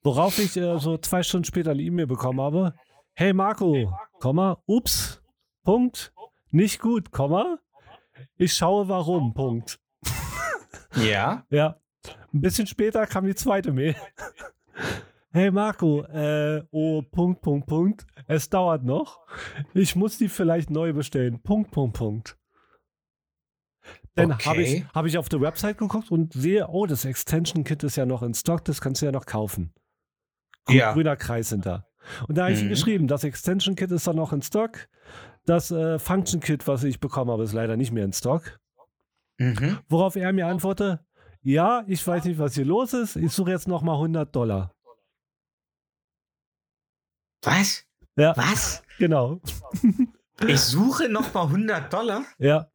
Worauf ich äh, so zwei Stunden später eine E-Mail bekommen habe. Hey Marco, Komma, ups, Punkt, nicht gut, Komma. Ich schaue warum, Punkt. Ja. *laughs* Ja. Ein bisschen später kam die zweite Mail. *laughs* Hey Marco, äh, oh, Punkt, Punkt, Punkt. Es dauert noch. Ich muss die vielleicht neu bestellen. Punkt, Punkt, Punkt. Dann habe ich, Okay. hab ich auf der Website geguckt und sehe, oh, das Extension Kit ist ja noch in Stock, das kannst du ja noch kaufen. Grü- Ja. Grüner Kreis da. Und da habe ich Mhm. geschrieben, das Extension Kit ist da noch in Stock. Das äh, Function Kit, was ich bekommen habe, ist leider nicht mehr in Stock. Mhm. Worauf er mir antwortete, ja, ich weiß nicht, was hier los ist. Ich suche jetzt nochmal 100 Dollar. Was? Ja, Was? genau. Ich suche noch mal 100 Dollar? Ja,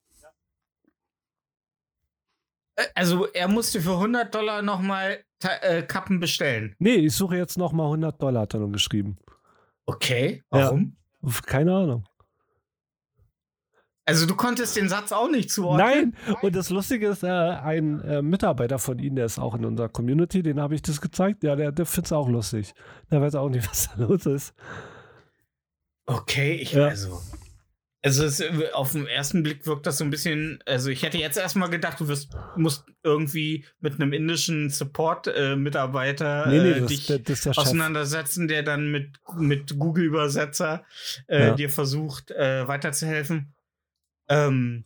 Also er musste für 100 Dollar noch mal Ta- äh, Kappen bestellen. nee, ich suche jetzt nochmal 100 Dollar, hat er dann geschrieben. Okay, Ja. warum? Uff, Keine Ahnung. Also du konntest den Satz auch nicht zuordnen? Nein, und das Lustige ist, äh, ein äh, Mitarbeiter von Ihnen, der ist auch in unserer Community, den habe ich das gezeigt. Ja, der, der findet es auch lustig. Der weiß auch nicht, *laughs* was da los ist. Okay, ich Ja. also. Also es, äh, auf den ersten Blick wirkt das so ein bisschen, also ich hätte jetzt erstmal gedacht, du wirst, musst irgendwie mit einem indischen Support-Mitarbeiter Nee, nee, äh, das, dich das ist der auseinandersetzen, der dann mit, mit Google-Übersetzer äh, Ja. dir versucht, äh, weiterzuhelfen. Ähm,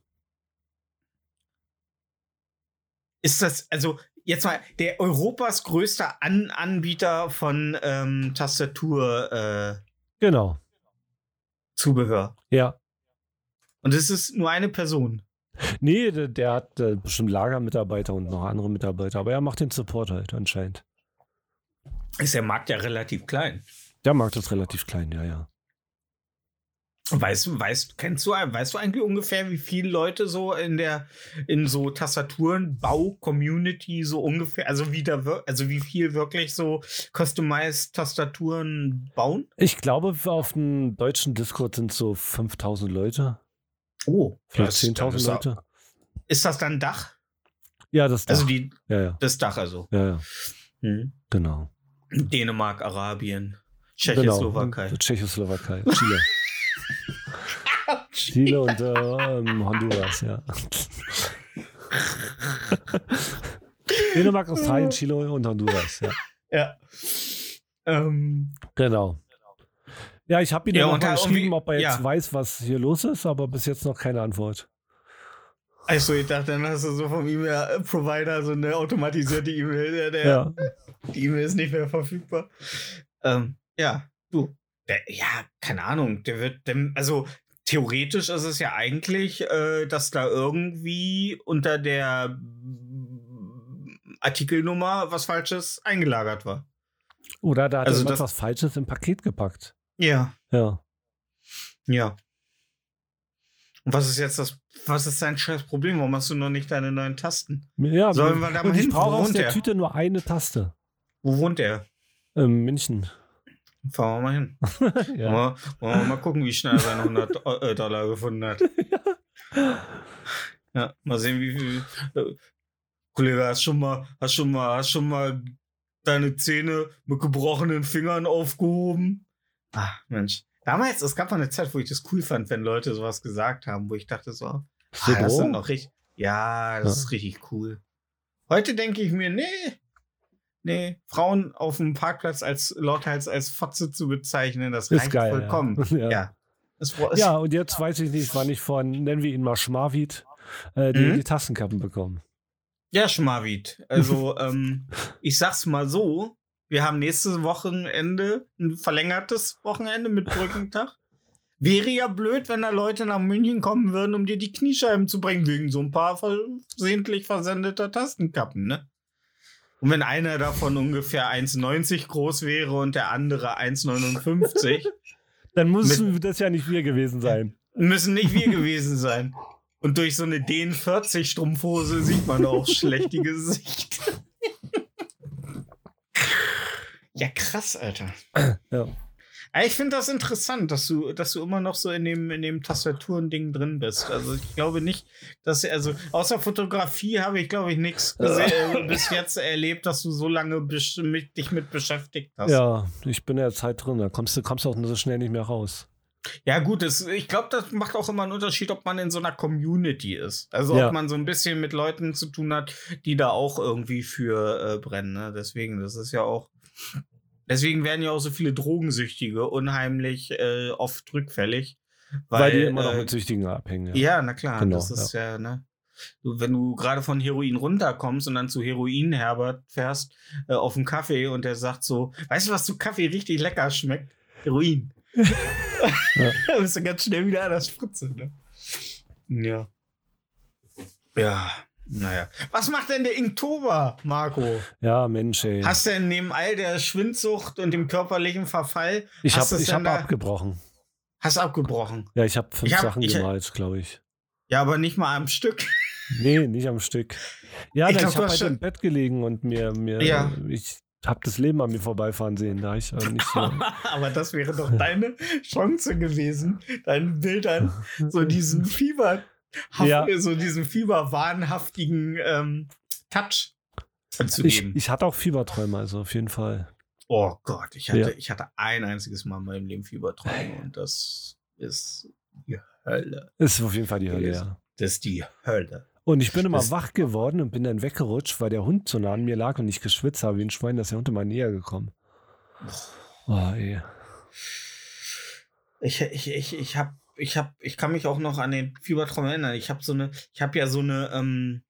ist das, also jetzt mal, der Europas größter An Anbieter von ähm, Tastatur-Zubehör. Genau. Ja. Und es ist nur eine Person. Nee, der, der hat äh, bestimmt Lagermitarbeiter und noch andere Mitarbeiter, aber er macht den Support halt anscheinend. Ist der Markt ja relativ klein. Der Markt ist relativ klein, ja, ja. Weißt, weißt, kennst du, weißt du eigentlich ungefähr, wie viele Leute so in der, in so Tastaturen, Bau-Community so ungefähr, also wie da, also wie viel wirklich so customized Tastaturen bauen? Ich glaube, auf dem deutschen Discord sind so 5000 Leute. Oh, Vielleicht das- dann 10.000 ist, Leute. Ist das dann Dach? Ja, das Dach. Also die, ja, ja, das Dach also. ja, ja, Hm. genau. Dänemark, Arabien, genau. Tschechoslowakei. Tschechoslowakei, Chile. *laughs* Chile und äh, Honduras, ja. Dänemark, Australien, Chile und Honduras, ja. Ja. Ähm, Genau. Ja, ich habe ihm Ja, ja, und noch da mal irgendwie- geschrieben, ob er jetzt ja. weiß, was hier los ist, aber bis jetzt noch keine Antwort. also ich dachte, dann hast du so vom E-Mail-Provider so eine automatisierte E-Mail, Ja, Die E-Mail ist nicht mehr verfügbar. Ähm, ja, du. Der, ja, keine Ahnung. Der wird, dem, also theoretisch ist es ja eigentlich, äh, dass da irgendwie unter der mm, Artikelnummer was Falsches eingelagert war. oder da hat Also er das- was Falsches im Paket gepackt. Ja, Ja. ja. Und was ist jetzt das, was ist dein scheiß Problem? Warum hast du noch nicht deine neuen Tasten? ja Sollen wir da mal ich hin? brauche Wo aus der? Tüte nur eine Taste. Wo wohnt der? Ähm, München. Fahren wir mal hin. *laughs* ja. Wir, wollen wir mal gucken, wie schnell er seine 100 Eu- äh, Dollar gefunden hat. Ja, mal sehen, wie viel. Äh, Kollege, hast schon mal, hast schon mal, hast schon mal deine Zähne mit gebrochenen Fingern aufgehoben? Ah, Mensch. Damals, es gab mal eine Zeit, wo ich das cool fand, wenn Leute sowas gesagt haben, wo ich dachte so, ah, das sind noch richtig. Ja, das Ja. ist richtig cool. Heute denke ich mir, nee, nee, Frauen auf dem Parkplatz als lauthals als Fotze zu bezeichnen, das Ist reicht geil, ja. vollkommen. *laughs* Ja. Ja. Es, es, Ja, und jetzt weiß ich nicht, wann ich von, nennen wir ihn mal Schmarwit, äh, die, Mhm. die Tassenkappen bekomme. Ja, Schmarwit. Also, *laughs* ähm, ich sag's mal so: Wir haben nächstes Wochenende ein verlängertes Wochenende mit Brückentag. Wäre ja blöd, wenn da Leute nach München kommen würden, um dir die Kniescheiben zu bringen, wegen so ein paar versehentlich versendeter Tastenkappen, ne? Und wenn einer davon ungefähr 1,90 groß wäre und der andere 1,59, *laughs* Dann müssen das ja nicht wir gewesen sein. müssen nicht wir *laughs* gewesen sein. Und durch so eine DN40-Strumpfhose sieht man auch schlecht die Gesicht. *laughs* ja, krass, Alter. Ja. Ich finde das interessant, dass du, dass du immer noch so in dem, in dem Tastaturending drin bist. Also ich glaube nicht, dass also außer Fotografie habe ich, glaube ich, nichts äh, bis jetzt erlebt, dass du so lange mit, dich mit beschäftigt hast. Ja, ich bin ja Zeit drin, da kommst du kommst auch nur so schnell nicht mehr raus. Ja, gut, das, ich glaube, das macht auch immer einen Unterschied, ob man in so einer Community ist. Also Ja. ob man so ein bisschen mit Leuten zu tun hat, die da auch irgendwie für äh, brennen. Ne? Deswegen, das ist ja auch. Deswegen werden ja auch so viele Drogensüchtige unheimlich äh, oft rückfällig. Weil, Weil, die immer noch äh, mit Süchtigen abhängen. Ja, na klar, Genau, das ist ja, ne? Du, wenn du gerade von Heroin runterkommst und dann zu Heroin Herbert fährst äh, auf einen Kaffee und der sagt so, weißt du, was zu Kaffee richtig lecker schmeckt? Heroin. *laughs* *laughs* da bist du ganz schnell wieder an der Spritze, ne? Ja. Ja, naja. Was macht denn der Inktober, Marco? Ja, Mensch, ey. Hast du denn neben all der Schwindsucht und dem körperlichen Verfall, ich habe hab da- abgebrochen. hast du abgebrochen? Ja, ich habe fünf Ich hab- Sachen ich- gemalt, glaube ich. Ja, aber nicht mal am Stück. Nee, nicht am Stück. Ja, Ich glaub, ich habe halt schon- im Bett gelegen und mir, mir Ja. ich habe das Leben an mir vorbeifahren sehen. Da ich äh, nicht so. *laughs* Aber das wäre doch deine Chance gewesen, deinen Bildern *laughs* so diesen Fieber, Ja. so diesen fieberwahnhaftigen ähm, Touch zu ich, geben. ich hatte auch Fieberträume, also auf jeden Fall. oh Gott, ich hatte, Ja. ich hatte ein einziges Mal in meinem Leben Fieberträume und das ist die Hölle. Ist auf jeden Fall die Hölle, ja. Das ist die Hölle. Und ich bin immer Das- wach geworden und bin dann weggerutscht, weil der Hund so nah an mir lag und ich geschwitzt habe wie ein Schwein, dass der Hund immer näher gekommen. Oh, ey. Ich, ich, ich, ich hab, ich hab, ich kann mich auch noch an den Fiebertraum erinnern. Ich habe so eine, ich habe ja so eine, ähm,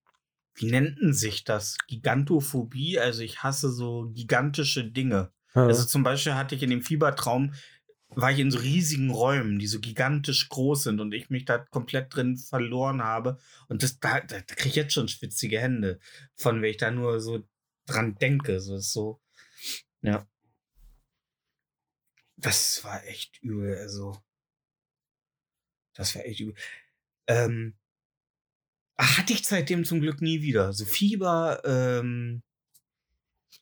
wie nennten sich das? Gigantophobie. Also ich hasse so gigantische Dinge. Also zum Beispiel hatte ich in dem Fiebertraum, war ich in so riesigen Räumen, die so gigantisch groß sind und ich mich da komplett drin verloren habe. Und das, da, da, da kriege ich jetzt schon schwitzige Hände von, wenn ich da nur so dran denke. So ist so, ja. Das war echt übel, also. Das war echt übel. Ähm, hatte ich seitdem zum Glück nie wieder. So Fieber, ähm,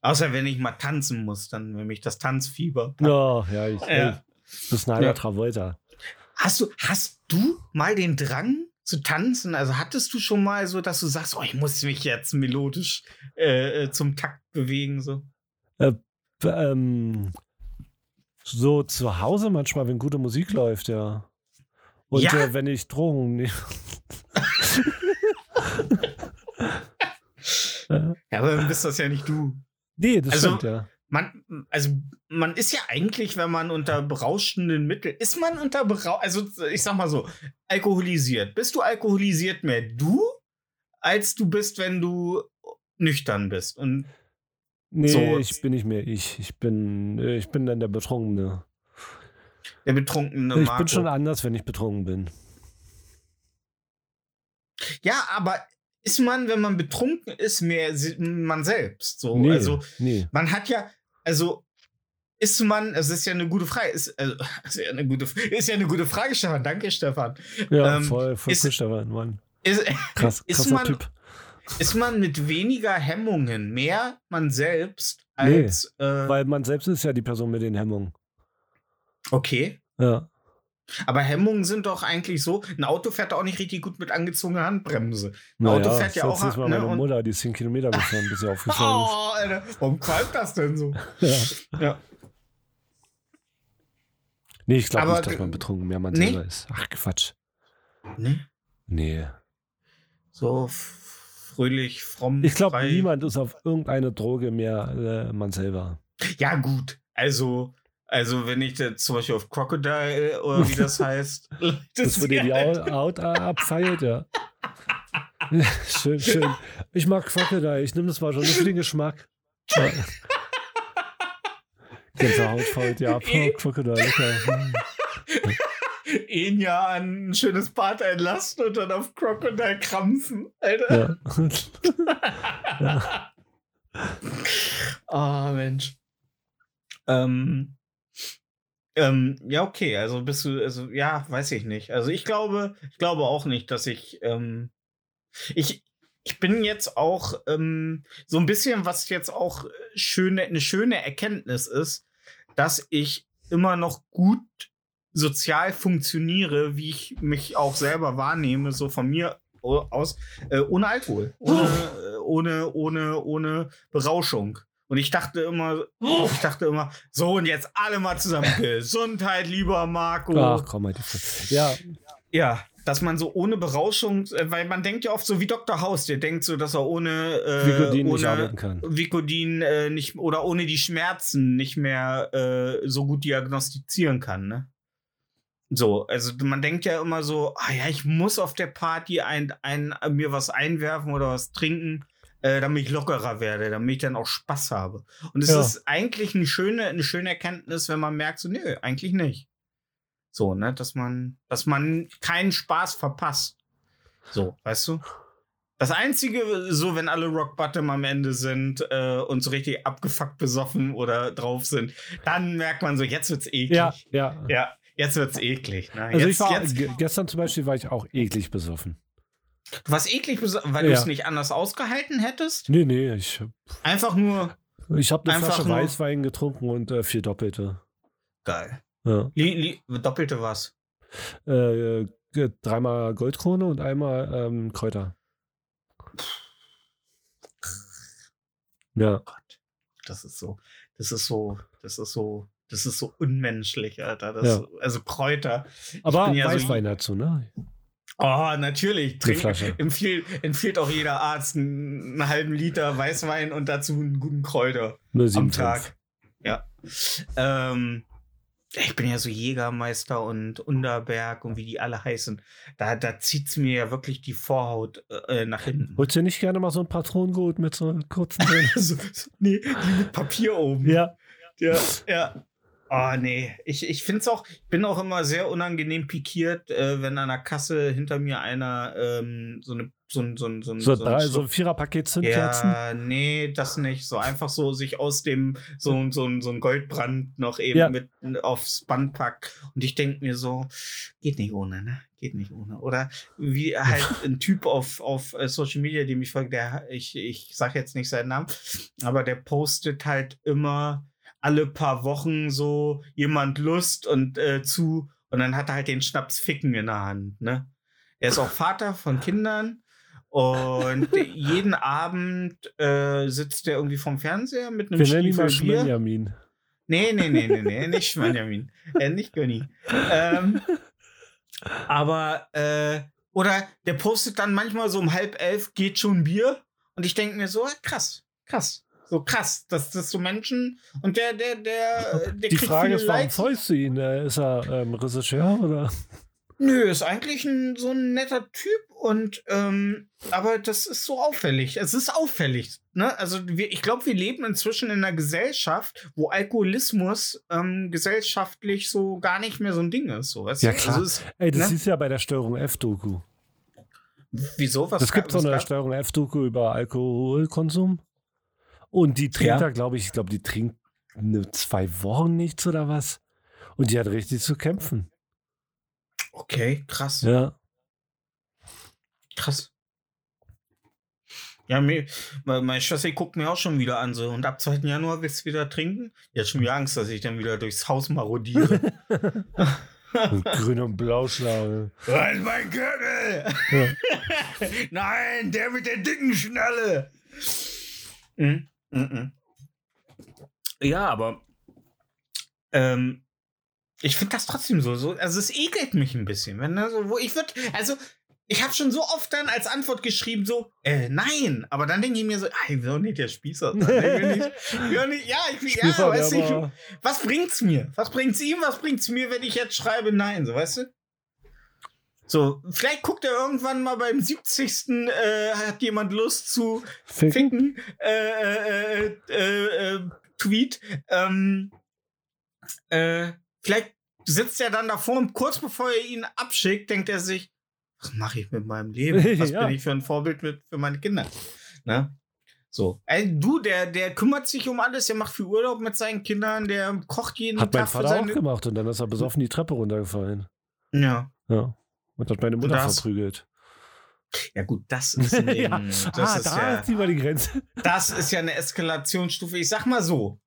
außer wenn ich mal tanzen muss, dann, wenn mich das Tanzfieber. packt. Ja, ja, ich, Ja. ist ein Ja. Travolta. Hast du, hast du mal den Drang zu tanzen? Also hattest du schon mal so, dass du sagst, oh, ich muss mich jetzt melodisch äh, äh, zum Takt bewegen, so? Ähm, so zu Hause manchmal, wenn gute Musik läuft, ja. Und Ja? äh, wenn ich Drogen nehme. *laughs* Ja, aber dann bist das ja nicht du. nee, das Also- stimmt, ja. Man, also man ist ja eigentlich, wenn man unter berauschenden Mitteln, ist man unter berau also ich sag mal so, alkoholisiert. Bist du alkoholisiert mehr du, als du bist, wenn du nüchtern bist? Und Nee, so- ich bin nicht mehr ich. Ich bin, äh, ich bin dann der Betrunkene. Der betrunkene ich Marco. bin schon anders, wenn ich betrunken bin. Ja, aber ist man, wenn man betrunken ist, mehr man selbst? So, nee, also nee. man hat ja, also ist man, es ist ja eine gute Frage, ist, also, *laughs* ist ja eine gute, ist ja eine gute Frage, Stefan. Danke, Stefan. Ja, ähm, voll, voll ist- cool, Stefan, Mann. Ist, Krass, ist krasser man- Typ. ist man mit weniger Hemmungen mehr man selbst Nee, als äh, Weil man selbst ist ja die Person mit den Hemmungen. Okay. Ja. Aber Hemmungen sind doch eigentlich so, ein Auto fährt auch nicht richtig gut mit angezogener Handbremse. Ein Naja, Auto fährt ja auch Mal ne, meine und- Mutter, die ist 10 Kilometer gefahren, bis sie *laughs* aufgefallen ist. Oh, Alter, warum qualmt das denn so? Ja. Ja. Nee, ich glaube nicht, dass man betrunken mehr man Nee? selber ist. Ach, Quatsch. Ne? Nee. So fröhlich, fromm. Ich glaube, niemand ist auf irgendeine Droge mehr äh, man selber. Ja, gut. Also, also wenn ich jetzt zum Beispiel auf Crocodile oder wie das *laughs* heißt, Das wurde die Haut abfeilt, ja. *laughs* schön, schön. Ich mag Crocodile, ich nehme das mal schon nur für den Geschmack. Ja. Gänsehaut fault, ja. *laughs* Crocodile, lecker. Ein Jahr an ein schönes Bad einlassen und dann auf Crocodile krampfen, Alter. Ja. Ah, Mensch. Ähm, ähm, ja, okay, also bist du, also ja, weiß ich nicht. Also ich glaube, ich glaube auch nicht, dass ich, ähm, ich, ich bin jetzt auch ähm, so ein bisschen, was jetzt auch schöne, eine schöne Erkenntnis ist, dass ich immer noch gut sozial funktioniere, wie ich mich auch selber wahrnehme, so von mir aus, äh, ohne Alkohol, ohne, äh, ohne, ohne, ohne Berauschung. Und ich dachte immer, ich dachte immer, so und jetzt alle mal zusammen. *laughs* Gesundheit, lieber Marco. Ach komm, halt. Ja, Ja, dass man so ohne Berauschung, äh, weil man denkt ja oft so wie Dr. House, der denkt so, dass er ohne äh, Vicodin nicht ohne arbeiten kann. Vicodin äh, nicht oder ohne die Schmerzen nicht mehr äh, so gut diagnostizieren kann, ne? So, also man denkt ja immer so, ah ja, ich muss auf der Party ein, ein, mir was einwerfen oder was trinken, äh, damit ich lockerer werde, damit ich dann auch Spaß habe. Und es Ja. ist eigentlich eine schöne, eine schöne Erkenntnis, wenn man merkt, so, nö, eigentlich nicht. So, ne, dass man, dass man keinen Spaß verpasst. So, weißt du? Das Einzige, so wenn alle Rock Bottom am Ende sind äh, und so richtig abgefuckt besoffen oder drauf sind, dann merkt man so, jetzt wird's eklig. ja, ja. Ja, jetzt wird's eklig. Ne? Also jetzt, ich war, jetzt, ge- gestern zum Beispiel war ich auch eklig besoffen. Du warst eklig, weil du Ja. es nicht anders ausgehalten hättest? Nee, nee, ich, Einfach nur ich habe eine Flasche nur- Weißwein getrunken und äh, vier Doppelte. geil. Ja. Li, li, doppelte was? Äh, ge- dreimal Goldkrone und einmal ähm, Kräuter. Ja. Gott, das ist so, das ist so, das ist so, das ist so unmenschlich, Alter. Das, Ja. Also Kräuter. Aber ja so- Weißwein dazu, ne? Oh, natürlich. Trink, empfiehlt, empfiehlt auch jeder Arzt einen, einen halben Liter Weißwein und dazu einen guten Kräuter Nur am 7,5. Tag. Ja. Ähm, ich bin ja so Jägermeister und Unterberg und wie die alle heißen. Da, da zieht es mir ja wirklich die Vorhaut äh, nach hinten. Holst du nicht gerne mal so ein Patronengut mit so einem kurzen drin? *laughs* so, so, nee, die mit Papier oben. ja. Ja, ja. Oh, nee. Ich, ich finde es auch, ich bin auch immer sehr unangenehm pikiert, äh, wenn an der Kasse hinter mir einer ähm, so eine so ein, so ein, so ein, So, so ein drei, so ein Viererpaket Zündkerzen. Ja, nee, das nicht. So einfach so sich aus dem, so, ein- so, ein- so ein Goldbrand noch eben Ja. mit aufs Band packt. Und ich denke mir so, geht nicht ohne, ne? Geht nicht ohne. Oder wie halt *laughs* ein Typ auf, auf äh, Social Media, dem ich folge, der, ich, ich sag jetzt nicht seinen Namen, aber der postet halt immer alle paar Wochen so jemand Lust und äh, zu und dann hat er halt den Schnaps Ficken in der Hand, ne? Er ist auch *laughs* Vater von Kindern und *laughs* jeden Abend äh, sitzt er irgendwie vom Fernseher mit einem Wir nennen ihn mal Stiefel Bier. Schmenjamin. Nee, nee, nee, nee, nee, nicht *laughs* Schmanjamin. Äh, nicht Gönni. Ähm, aber, äh, oder der postet dann manchmal so um halb elf geht schon Bier und ich denke mir so, ah, krass, krass. So krass, dass das so Menschen und der, der, der, der Die Frage ist, warum folgst du ihn? Äh, Ist er ähm, Regisseur oder? Nö, ist eigentlich ein, so ein netter Typ und ähm, aber das ist so auffällig. Es ist auffällig. Ne? Also wir, ich glaube, wir leben inzwischen in einer Gesellschaft, wo Alkoholismus ähm, gesellschaftlich so gar nicht mehr so ein Ding ist. So, Ja, klar. Also es, Ey, das Ne? ist ja bei der Steuerung F-Doku. wieso? Was Es gibt so eine Steuerung F-Doku über Alkoholkonsum. Und die trinkt Ja. da, glaube ich, ich glaube, die trinkt eine, zwei Wochen nichts oder was. Und die hat richtig zu kämpfen. Okay, krass, Ja. krass. Ja, mir, me- meine Schwester guckt mir auch schon wieder an so und ab 2. Januar willst du wieder trinken? Hat schon wieder Angst, dass ich dann wieder durchs Haus marodiere. *laughs* *laughs* Und grün und blau schlagen. Da ist mein Gürtel! Ja. *laughs* Nein, der mit der dicken Schnalle! Mhm. Mhm. Ja, aber ähm, ich finde das trotzdem so, so. Also es ekelt mich ein bisschen, wenn da so, wo ich würde, also ich habe schon so oft dann als Antwort geschrieben, so, äh, nein. Aber dann denke ich mir so, ah, ich will doch nicht der Spießer sein. Nicht, nicht, ja, ich will, ja, weißt du, was bringt's mir? Was bringt's ihm? Was bringt's mir, wenn ich jetzt schreibe nein, so, weißt du? So, vielleicht guckt er irgendwann mal beim 70. Äh, hat jemand Lust zu Ficken? ficken, äh, äh, äh, äh, Tweet. Ähm, äh, vielleicht sitzt er dann davor und kurz bevor er ihn abschickt, denkt er sich, was mache ich mit meinem Leben? *laughs* Was Ja. bin ich für ein Vorbild mit, für meine Kinder? Ne? So. Ey, du, der, der kümmert sich um alles, der macht viel Urlaub mit seinen Kindern, der kocht jeden Hat mein Tag für Vater auch gemacht und dann ist er besoffen die Treppe runtergefallen. Ja. Ja. Und hat meine Mutter das- verprügelt. Ja, gut, das *laughs* ist, ein, ja. das, ah, ist da ja, ist die Grenze. das ist ja eine Eskalationsstufe. Ich sag mal so: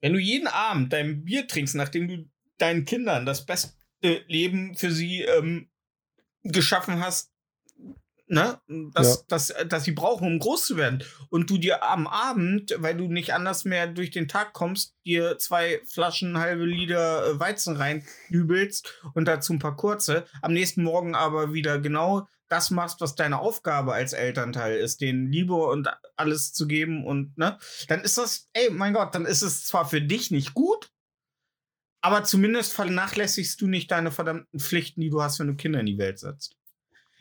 Wenn du jeden Abend dein Bier trinkst, nachdem du deinen Kindern das beste Leben für sie ähm, geschaffen hast, ne, dass, Ja. dass, dass sie brauchen, um groß zu werden, und du dir am Abend, weil du nicht anders mehr durch den Tag kommst, dir zwei Flaschen halbe Liter äh, Weizen reinknübelst und dazu ein paar kurze, am nächsten Morgen aber wieder genau das machst, was deine Aufgabe als Elternteil ist, denen Liebe und alles zu geben und ne, dann ist das, ey, mein Gott, dann ist es zwar für dich nicht gut, aber zumindest vernachlässigst du nicht deine verdammten Pflichten, die du hast, wenn du Kinder in die Welt setzt.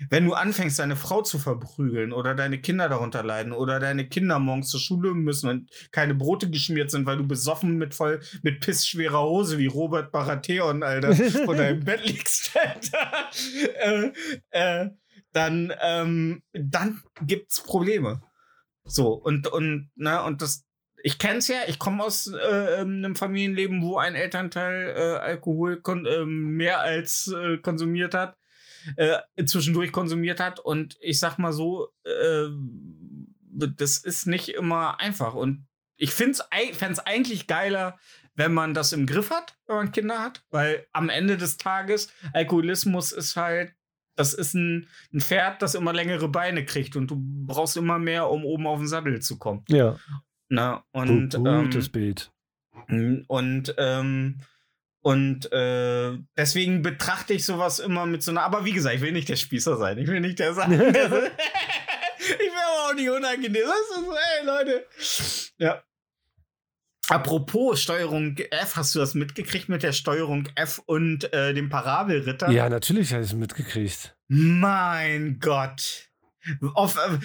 Wenn du anfängst, deine Frau zu verprügeln oder deine Kinder darunter leiden oder deine Kinder morgens zur Schule müssen und keine Brote geschmiert sind, weil du besoffen mit voll mit pissschwerer Hose wie Robert Baratheon, Alter, vor deinem *laughs* Bett liegst, Alter, äh, äh, dann, ähm, dann gibt's Probleme. So, und, und, ne, und das, ich kenn's ja, ich komme aus äh, ähm, einem Familienleben, wo ein Elternteil äh, Alkohol ähm, mehr als äh, konsumiert hat, äh, zwischendurch konsumiert hat. Und ich sag mal so, äh, das ist nicht immer einfach. Und ich find's, ei- fänd's eigentlich geiler, wenn man das im Griff hat, wenn man Kinder hat, weil am Ende des Tages Alkoholismus ist halt, das ist ein, ein Pferd, das immer längere Beine kriegt und du brauchst immer mehr, um oben auf den Sattel zu kommen. Ja, Na, und, Gut, gutes ähm, Bild. und, ähm, und äh, deswegen betrachte ich sowas immer mit so einer, aber wie gesagt, ich will nicht der Spießer sein. Ich will nicht der sein. *laughs* *laughs* *laughs* ich will aber auch nicht unangenehm. Das ist ey, Leute. Ja. Apropos Steuerung F, hast du das mitgekriegt mit der Steuerung F und äh, dem Parabelritter? Ja, natürlich habe ich es mitgekriegt. Mein Gott. Auf, äh,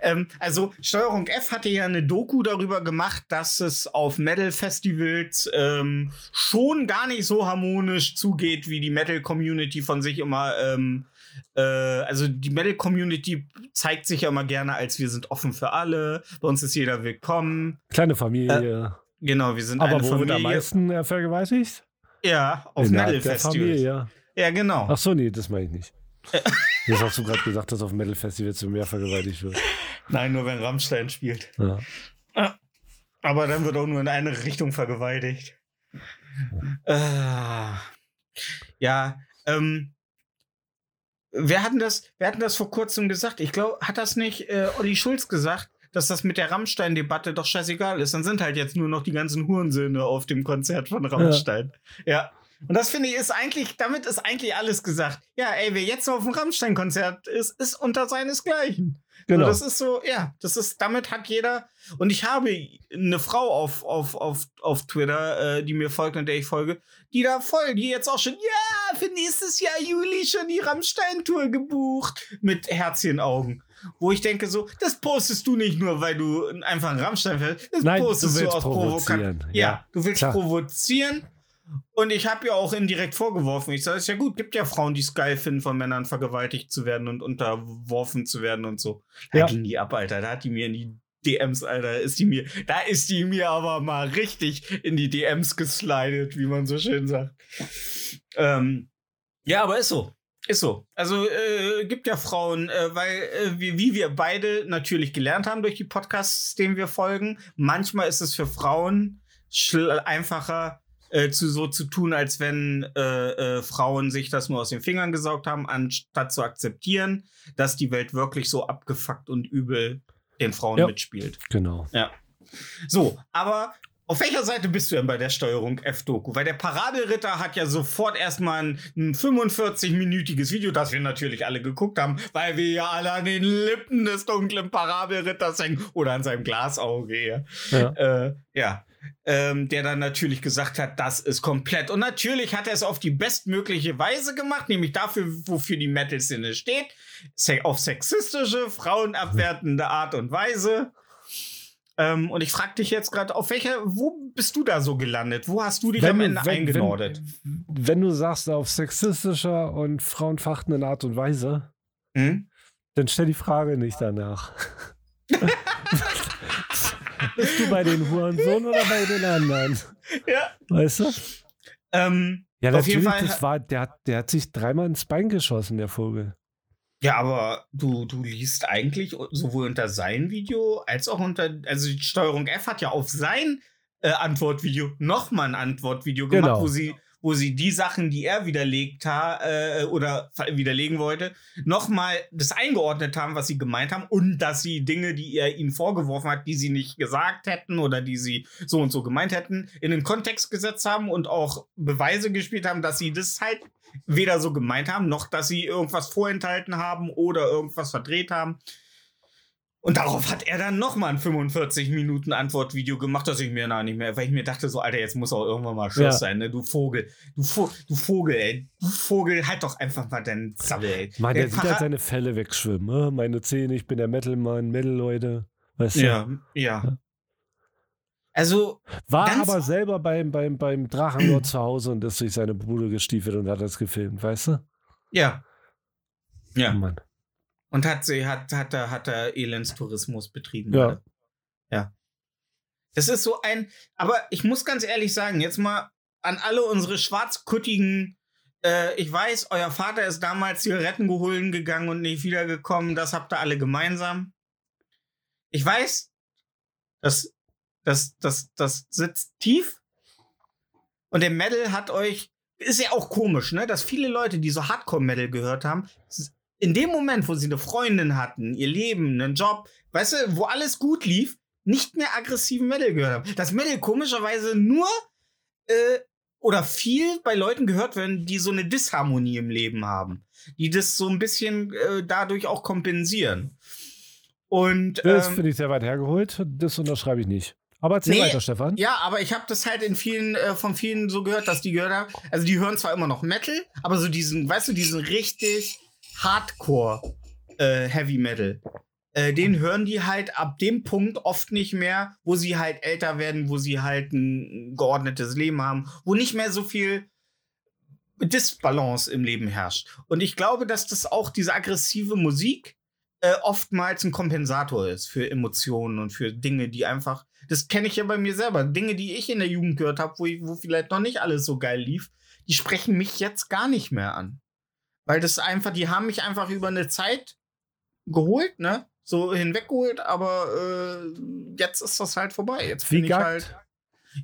ähm, also Steuerung F hatte ja eine Doku darüber gemacht, dass es auf Metal-Festivals ähm, schon gar nicht so harmonisch zugeht, wie die Metal-Community von sich immer. Ähm, äh, also die Metal-Community zeigt sich ja immer gerne als wir sind offen für alle, bei uns ist jeder willkommen. Kleine Familie. Genau, wir sind Aber eine wo Familie. wird am meisten äh, vergewaltigt? Ja, auf Metal-Festivals. Ja, genau. Ach so, nee, das meine ich nicht. Jetzt hast du gerade gesagt, dass auf Metal-Festivals mehr vergewaltigt wird. Nein, nur wenn Rammstein spielt. Ja. Aber dann wird auch nur in eine Richtung vergewaltigt. Äh, ja, ähm, wer hatten das, wer hatten das vor kurzem gesagt? Ich glaube, hat das nicht äh, Olli Schulz gesagt, dass das mit der Rammstein-Debatte doch scheißegal ist? Dann sind halt jetzt nur noch die ganzen Hurensöhne auf dem Konzert von Rammstein. Ja. Und das finde ich ist eigentlich, damit ist eigentlich alles gesagt. Ja, ey, wer jetzt auf dem Rammstein-Konzert ist, ist unter seinesgleichen. Genau. So, das ist so, ja, das ist, damit hat jeder. Und ich habe eine Frau auf, auf, auf, auf Twitter, äh, die mir folgt und der ich folge, die da voll, die jetzt auch schon, ja, für nächstes Jahr Juli schon die Rammstein-Tour gebucht mit Herzchenaugen. Wo ich denke so, das postest du nicht nur, weil du einfach ein Rammstein fährst, das Nein, du postest du, willst aus provozieren. Provokation. Ja, Ja, du willst klar. provozieren. Und ich habe ja auch indirekt vorgeworfen, ich sage, ist ja gut, gibt ja Frauen, die es geil finden, von Männern vergewaltigt zu werden und unterworfen zu werden und so. Da Ja. ging die ab, Alter. Da hat die mir in die DMs, Alter, ist die mir, da ist die mir aber mal richtig in die DMs geslidet, wie man so schön sagt. Ähm, ja, aber ist so. Ist so. Also äh, gibt ja Frauen, äh, weil äh, wie, wie wir beide natürlich gelernt haben durch die Podcasts, denen wir folgen, manchmal ist es für Frauen einfacher, äh, zu so zu tun, als wenn äh, äh, Frauen sich das nur aus den Fingern gesaugt haben, anstatt zu akzeptieren, dass die Welt wirklich so abgefuckt und übel den Frauen Ja. mitspielt. Genau. So, aber Auf welcher Seite bist du denn bei der Steuerung F-Doku? Weil der Parabelritter hat ja sofort erstmal ein, ein 45-minütiges Video, das wir natürlich alle geguckt haben, weil wir ja alle an den Lippen des dunklen Parabelritters hängen oder an seinem Glasauge. Ja. Ja. Äh, ja. Ähm, der dann natürlich gesagt hat, das ist komplett. Und natürlich hat er es auf die bestmögliche Weise gemacht, nämlich dafür, wofür die Metal-Szene steht. Auf sexistische, frauenabwertende Art und Weise. Ähm, und ich frage dich jetzt gerade, auf welcher, wo bist du da so gelandet? Wo hast du dich am du- Ende eingenordet? Wenn, wenn du sagst, auf sexistischer und frauenverachtenden Art und Weise, Hm? dann stell die Frage nicht danach. *laughs* *laughs* Bist du bei den Hurensohn oder bei den anderen? Ja. Weißt du? Ähm, Ja, Auf jeden Fall- das war, der, hat- der hat sich dreimal ins Bein geschossen, der Vogel. ja, aber du, du liest eigentlich sowohl unter sein Video als auch unter, also die Steuerung F hat ja auf sein äh, Antwortvideo nochmal ein Antwortvideo gemacht, Genau. wo sie wo sie die Sachen, die er widerlegt hat äh, oder widerlegen wollte, nochmal das eingeordnet haben, was sie gemeint haben und dass sie Dinge, die er ihnen vorgeworfen hat, die sie nicht gesagt hätten oder die sie so und so gemeint hätten, in den Kontext gesetzt haben und auch Beweise gespielt haben, dass sie das halt weder so gemeint haben, noch dass sie irgendwas vorenthalten haben oder irgendwas verdreht haben. Und darauf hat er dann nochmal ein 45 Minuten Antwortvideo gemacht, das ich mir noch nicht mehr, weil ich mir dachte so, Alter, jetzt muss auch irgendwann mal Schluss Ja. sein, ne? Du Vogel. Du, Vo du Vogel, ey. Du Vogel, halt doch einfach mal deinen Sabbel, ey. Mann, der, Der sieht halt seine Fälle wegschwimmen. äh, Meine Zähne, ich bin der Metal-Mann, Metal-Leute. Weißt du? Ja, ja. Also, War aber selber beim, beim, beim Drachenlord zu Hause und ist durch seine Bude gestiefelt und hat das gefilmt, weißt du? ja. Ja. Mann. Und hat sie, hat, hat er, hat er Elendstourismus betrieben. Ja. Ja. Das ist so ein, aber ich muss ganz ehrlich sagen, jetzt mal an alle unsere schwarzkuttigen, äh, ich weiß, euer Vater ist damals Zigaretten geholen gegangen und nicht wiedergekommen, das habt ihr alle gemeinsam. Ich weiß, das, das, das, das sitzt tief. Und der Metal hat euch, ist ja auch komisch, ne, dass viele Leute, die so Hardcore-Metal gehört haben, in dem Moment, wo sie eine Freundin hatten, ihr Leben, einen Job, weißt du, wo alles gut lief, nicht mehr aggressiven Metal gehört haben. Das Metal komischerweise nur äh, oder viel bei Leuten gehört werden, die so eine Disharmonie im Leben haben, die das so ein bisschen äh, dadurch auch kompensieren. Und Das ähm, finde ich sehr weit hergeholt. Das unterschreibe ich nicht. Aber erzähl Nee, weiter, Stefan. ja, aber ich habe das halt in vielen, äh, von vielen so gehört, dass die gehört haben. Also die hören zwar immer noch Metal, aber so diesen, weißt du, diesen richtig Hardcore äh, Heavy Metal. Äh, den hören die halt ab dem Punkt oft nicht mehr, wo sie halt älter werden, wo sie halt ein geordnetes Leben haben, wo nicht mehr so viel Disbalance im Leben herrscht. Und ich glaube, dass das auch diese aggressive Musik äh, oftmals ein Kompensator ist für Emotionen und für Dinge, die einfach, das kenne ich ja bei mir selber, Dinge, die ich in der Jugend gehört habe, wo, ich- wo vielleicht noch nicht alles so geil lief, die sprechen mich jetzt gar nicht mehr an. Weil das einfach, die haben mich einfach über eine Zeit geholt, ne? So hinweggeholt, aber äh, jetzt ist das halt vorbei. Jetzt Wie bin ich halt.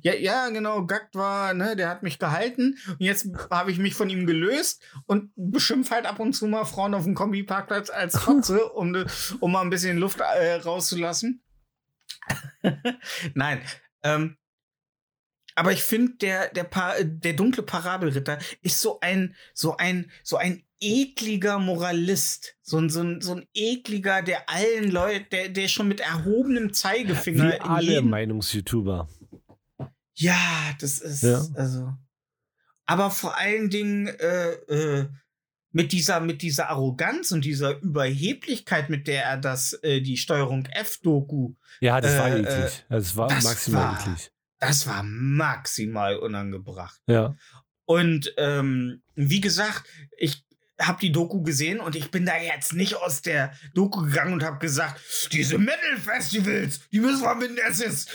Ja, ja, genau. Gackt war, ne, der hat mich gehalten und jetzt habe ich mich von ihm gelöst und beschimpf halt ab und zu mal Frauen auf dem Kombiparkplatz als *laughs* Fotze, um, um mal ein bisschen Luft äh, rauszulassen. *laughs* Nein. Ähm, aber ich finde, der, der, Pa- der dunkle Parabelritter ist so ein, so ein, so ein ekliger Moralist. So ein, so ein, so ein ekliger, der allen Leuten, der, der schon mit erhobenem Zeigefinger Wie alle Meinungs-YouTuber. ja, das ist Ja. also. Aber vor allen Dingen äh, äh, mit dieser mit dieser Arroganz und dieser Überheblichkeit, mit der er das äh, die Steuerung F-Doku, Ja, das war Äh, eklig. Also, es war das maximal war- eklig. das war maximal unangebracht. Ja. Und ähm, wie gesagt, ich habe die Doku gesehen und ich bin da jetzt nicht aus der Doku gegangen und habe gesagt, diese Metal-Festivals, die müssen wir mit dem, SS,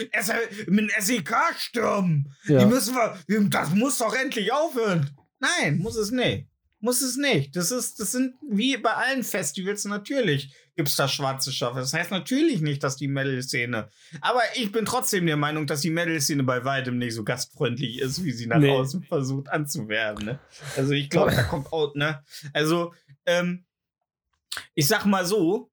mit dem SEK stürmen. ja. Die müssen wir, das muss doch endlich aufhören. Nein, muss es nicht. Muss es nicht. Das ist, das sind wie bei allen Festivals natürlich gibt es da schwarze Schafe. Das heißt natürlich nicht, dass die Metal-Szene. Aber ich bin trotzdem der Meinung, dass die Metal-Szene bei weitem nicht so gastfreundlich ist, wie sie nach Nee. außen versucht anzuwerben. Ne? Also ich glaube, da kommt out, ne? Also, ähm, ich sag mal so,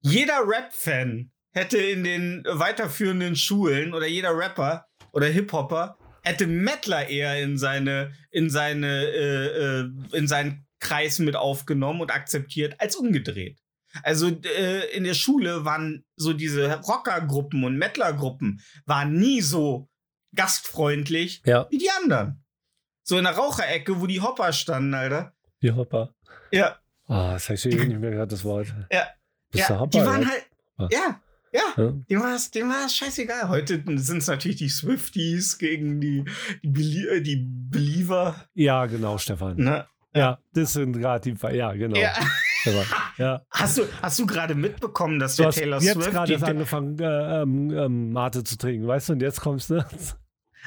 jeder Rap-Fan hätte in den weiterführenden Schulen oder jeder Rapper oder Hip-Hopper hätte Mettler eher in seine, in seine, äh, äh, in seinen Kreis mit aufgenommen und akzeptiert, als umgedreht. Also äh, in der Schule waren so diese Rockergruppen und Mettlergruppen waren nie so gastfreundlich Ja, wie die anderen. So in der Raucherecke, wo die Hopper standen, Alter. die Hopper. Ja, Ah, das habe ich eh nicht mehr gerade das Wort. Ja. Du ja Hopper? die waren halt. Ah. Ja, ja. Ja. Dem war es dem war's scheißegal. Heute sind es natürlich die Swifties gegen die, die, Belie äh, die Believer. ja, genau, Stefan. Ne? Ja, das sind gerade die. Ja, genau. Ja. *laughs* Ja. Hast, du, hast du gerade mitbekommen, dass Du der Taylor jetzt Swift. gerade angefangen, äh, ähm, ähm, Mate zu trinken, weißt du? Und jetzt kommst du.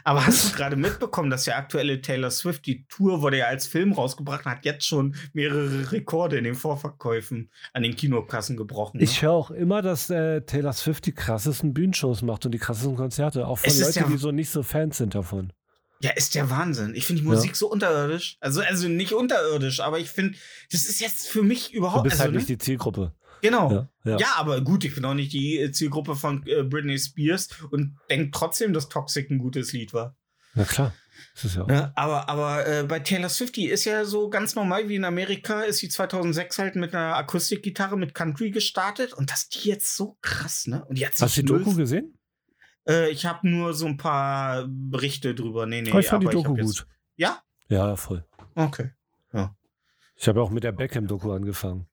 aber hast du gerade mitbekommen, dass der aktuelle Taylor Swift, die Tour wurde ja als Film rausgebracht und hat jetzt schon mehrere Rekorde in den Vorverkäufen an den Kinokassen gebrochen. ne? Ich höre auch immer, dass äh, Taylor Swift die krassesten Bühnenshows macht und die krassesten Konzerte. Auch von Leuten, ja- die so nicht so Fans sind davon. Ja, ist der Wahnsinn. Ich finde die Ja. Musik so unterirdisch. Also, also nicht unterirdisch, aber ich finde, das ist jetzt für mich Du überhaupt. bist also, halt ne? nicht die Zielgruppe. Genau. Ja, ja. Ja, aber gut, ich bin auch nicht die äh, Zielgruppe von äh, Britney Spears und denke trotzdem, dass Toxic ein gutes Lied war. Na klar. Das ist ja. Ne? Aber, aber äh, bei Taylor Swift, die ist ja so ganz normal wie in Amerika, ist sie 2006 halt mit einer Akustikgitarre mit Country gestartet und dass die jetzt so krass, ne? Und die hat sich Hast du die Doku gesehen? Äh, ich habe nur so ein paar Berichte drüber. Nee, nee, Oh, ich fand die Doku gut. Ja? Ja, voll. Okay. Ich habe auch mit der Beckham-Doku angefangen.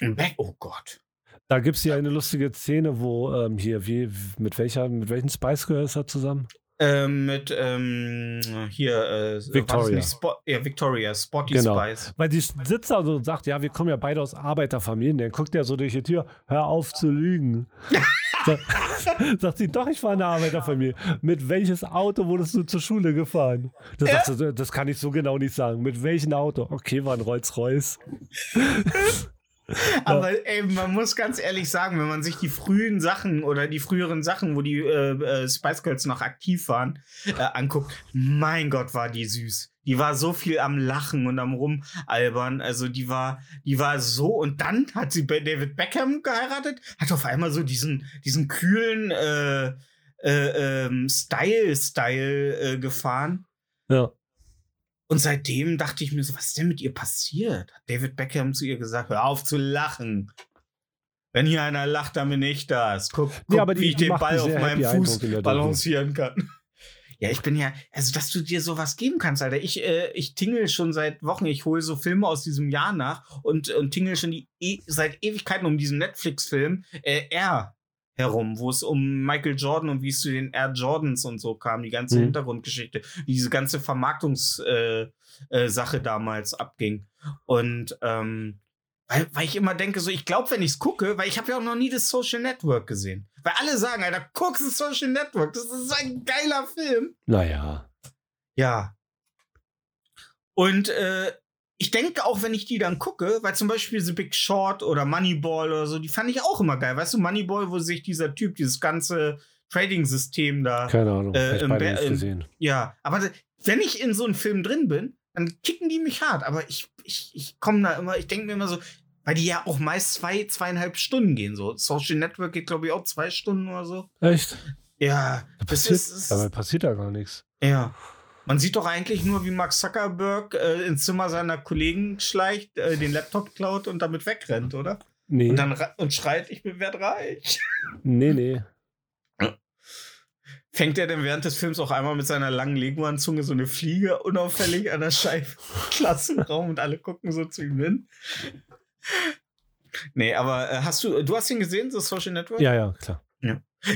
Back, oh Gott. Da gibt es ja eine lustige Szene, wo ähm, hier, wie, mit welcher, mit welchen Spice Girl ist er zusammen? Ähm, mit ähm, hier äh, Victoria. ja, Victoria, Spotty Genau. Spice. Weil die sitzt da so und sagt, ja, wir kommen ja beide aus Arbeiterfamilien. Dann guckt er so durch die Tür, hör auf zu lügen. *laughs* Sa- *laughs* sagt sie, doch, ich war eine Arbeiterfamilie. Mit welches Auto wurdest du zur Schule gefahren? Das, sagt sie, das kann ich so genau nicht sagen. Mit welchem Auto? Okay, war ein Rolls-Royce. *laughs* Aber ey, man muss ganz ehrlich sagen, wenn man sich die frühen Sachen oder die früheren Sachen, wo die äh, äh, Spice Girls noch aktiv waren, äh, anguckt, mein Gott, war die süß. Die war so viel am Lachen und am Rumalbern. Also die war, die war so. Und dann hat sie bei David Beckham geheiratet, hat auf einmal so diesen, diesen kühlen äh, äh, ähm, Style, Style äh, gefahren. Ja. Und seitdem dachte ich mir so, was ist denn mit ihr passiert? Hat David Beckham zu ihr gesagt, hör auf zu lachen. Wenn hier einer lacht, dann bin ich das. Guck, guck Ja, wie ich den Ball auf meinem Fuß balancieren kann. *laughs* Ja, ich bin ja, also dass du dir sowas geben kannst, Alter. Ich, äh, ich tingle schon seit Wochen, ich hole so Filme aus diesem Jahr nach und, und tingle schon die e seit Ewigkeiten um diesen Netflix-Film äh, R herum, wo es um Michael Jordan und wie es zu den Air Jordans und so kam, die ganze Mhm. Hintergrundgeschichte, wie diese ganze Vermarktungssache äh, äh, damals abging. Und ähm, weil, weil ich immer denke, so, ich glaube, wenn ich es gucke, weil ich habe ja auch noch nie das Social Network gesehen. Weil alle sagen, Alter, guckst das Social Network, das ist so ein geiler Film. Naja. Ja. Und äh, ich denke auch, wenn ich die dann gucke, weil zum Beispiel The Big Short oder Moneyball oder so, die fand ich auch immer geil. Weißt du, Moneyball, wo sich dieser Typ, dieses ganze Trading-System da. Keine Ahnung. Äh, im beide nicht gesehen. Ja, aber wenn ich in so einem Film drin bin, dann kicken die mich hart. Aber ich, ich, ich komme da immer, ich denke mir immer so, weil die ja auch meist zwei, zweieinhalb Stunden gehen. So, Social Network geht, glaube ich, auch zwei Stunden oder so. Echt? Ja, Da passiert, ist, ist dabei passiert da gar nichts. ja. Man sieht doch eigentlich nur, wie Mark Zuckerberg äh, ins Zimmer seiner Kollegen schleicht, äh, den Laptop klaut und damit wegrennt, oder? Nee, Und dann und schreit, ich bin werd reich. nee, nee. Fängt er denn während des Films auch einmal mit seiner langen Leguan-Zunge so eine Fliege unauffällig an der Scheibe im *laughs* Klassenraum und alle gucken so zu ihm hin? Nee, aber äh, hast du, du hast ihn gesehen, das Social Network? Ja, ja, klar.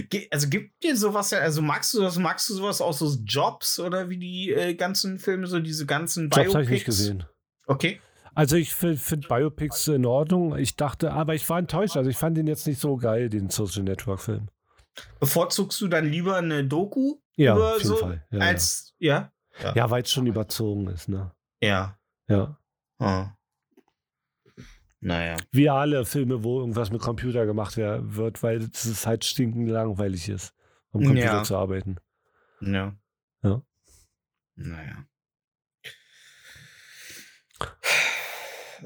Ge- Also gibt dir sowas ja, also magst du das, magst du sowas auch so Jobs oder wie die äh, ganzen Filme, so diese ganzen Jobs habe ich nicht Biopics? gesehen. Okay. Also ich finde Biopics in Ordnung. Ich dachte, aber ich war enttäuscht. Also ich fand den jetzt nicht so geil, den Social Network Film. Bevorzugst du dann lieber eine Doku Ja, über auf jeden so Fall. Ja, als ja? ja. ja weil es schon überzogen ist, ne? Ja. Ja. Ah. Naja. Wie alle Filme, wo irgendwas mit Computer gemacht wird, weil es halt stinkend langweilig ist, am Computer Ja. zu arbeiten. Ja. Ja. Naja.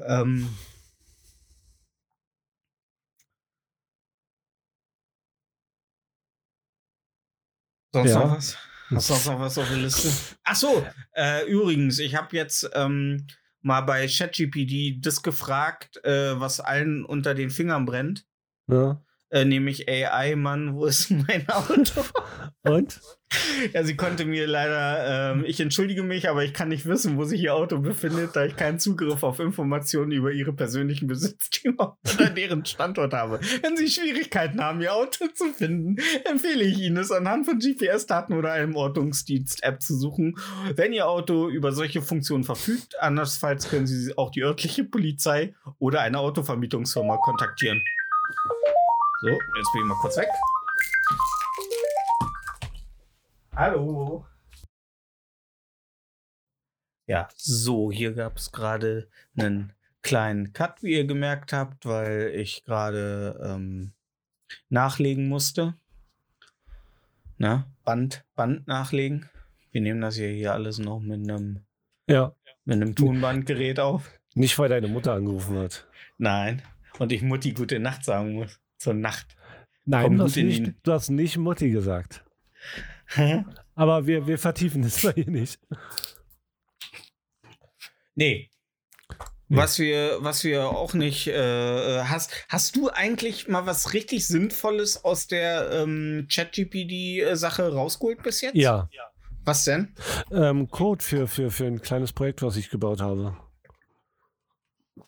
ähm. Sonst Ja. noch was? Hast du noch was auf der Liste? Ach so, äh, übrigens, ich habe jetzt ähm, mal bei ChatGPT das gefragt, äh, was allen unter den Fingern brennt. Ja. Äh, nämlich AI, Mann, wo ist *laughs* mein Auto? Und? ja, sie konnte mir leider, ähm, ich entschuldige mich, aber ich kann nicht wissen, wo sich ihr Auto befindet, da ich keinen Zugriff auf Informationen über ihre persönlichen Besitztümer *laughs* oder deren Standort habe. Wenn Sie Schwierigkeiten haben, Ihr Auto zu finden, empfehle ich Ihnen, es anhand von GPS-Daten oder einem Ortungsdienst-App zu suchen, wenn Ihr Auto über solche Funktionen verfügt. Andernfalls können Sie auch die örtliche Polizei oder eine Autovermietungsfirma kontaktieren. So, jetzt bin ich mal kurz weg. Hallo. Ja, so, hier gab es gerade einen kleinen Cut, wie ihr gemerkt habt, weil ich gerade ähm, nachlegen musste. Na, Band, Band nachlegen. Wir nehmen das ja hier alles noch mit einem, Ja. mit einem Tonbandgerät auf. Nicht, weil deine Mutter angerufen hat. Nein. Und ich Mutti gute Nacht sagen muss. Zur Nacht. Nein, in nicht, du hast nicht Mutti gesagt. Aber wir, wir vertiefen das bei ihr nicht. Nee. Nee. Was wir, was wir auch nicht äh, hast, hast du eigentlich mal was richtig Sinnvolles aus der ähm, ChatGPT-Sache rausgeholt bis jetzt? Ja. Was denn? Ähm, Code für, für, für ein kleines Projekt, was ich gebaut habe.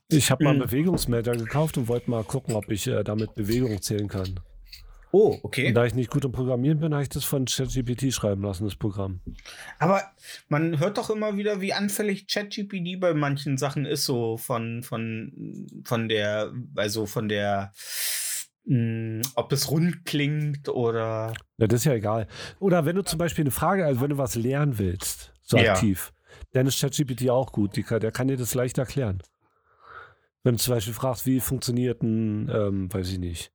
Ich habe mal einen Mhm. Bewegungsmelder gekauft und wollte mal gucken, ob ich äh, damit Bewegung zählen kann. Oh, okay. Und da ich nicht gut im Programmieren bin, habe ich das von ChatGPT schreiben lassen, das Programm. Aber man hört doch immer wieder, wie anfällig ChatGPT bei manchen Sachen ist, so von, von, von der, also von der, mh, ob es rund klingt oder. Ja, das ist ja egal. Oder wenn du zum Beispiel eine Frage, also wenn du was lernen willst, so Ja. aktiv, dann ist ChatGPT auch gut. Die der kann dir das leicht erklären. Wenn du zum Beispiel fragst, wie funktioniert ein, ähm, weiß ich nicht,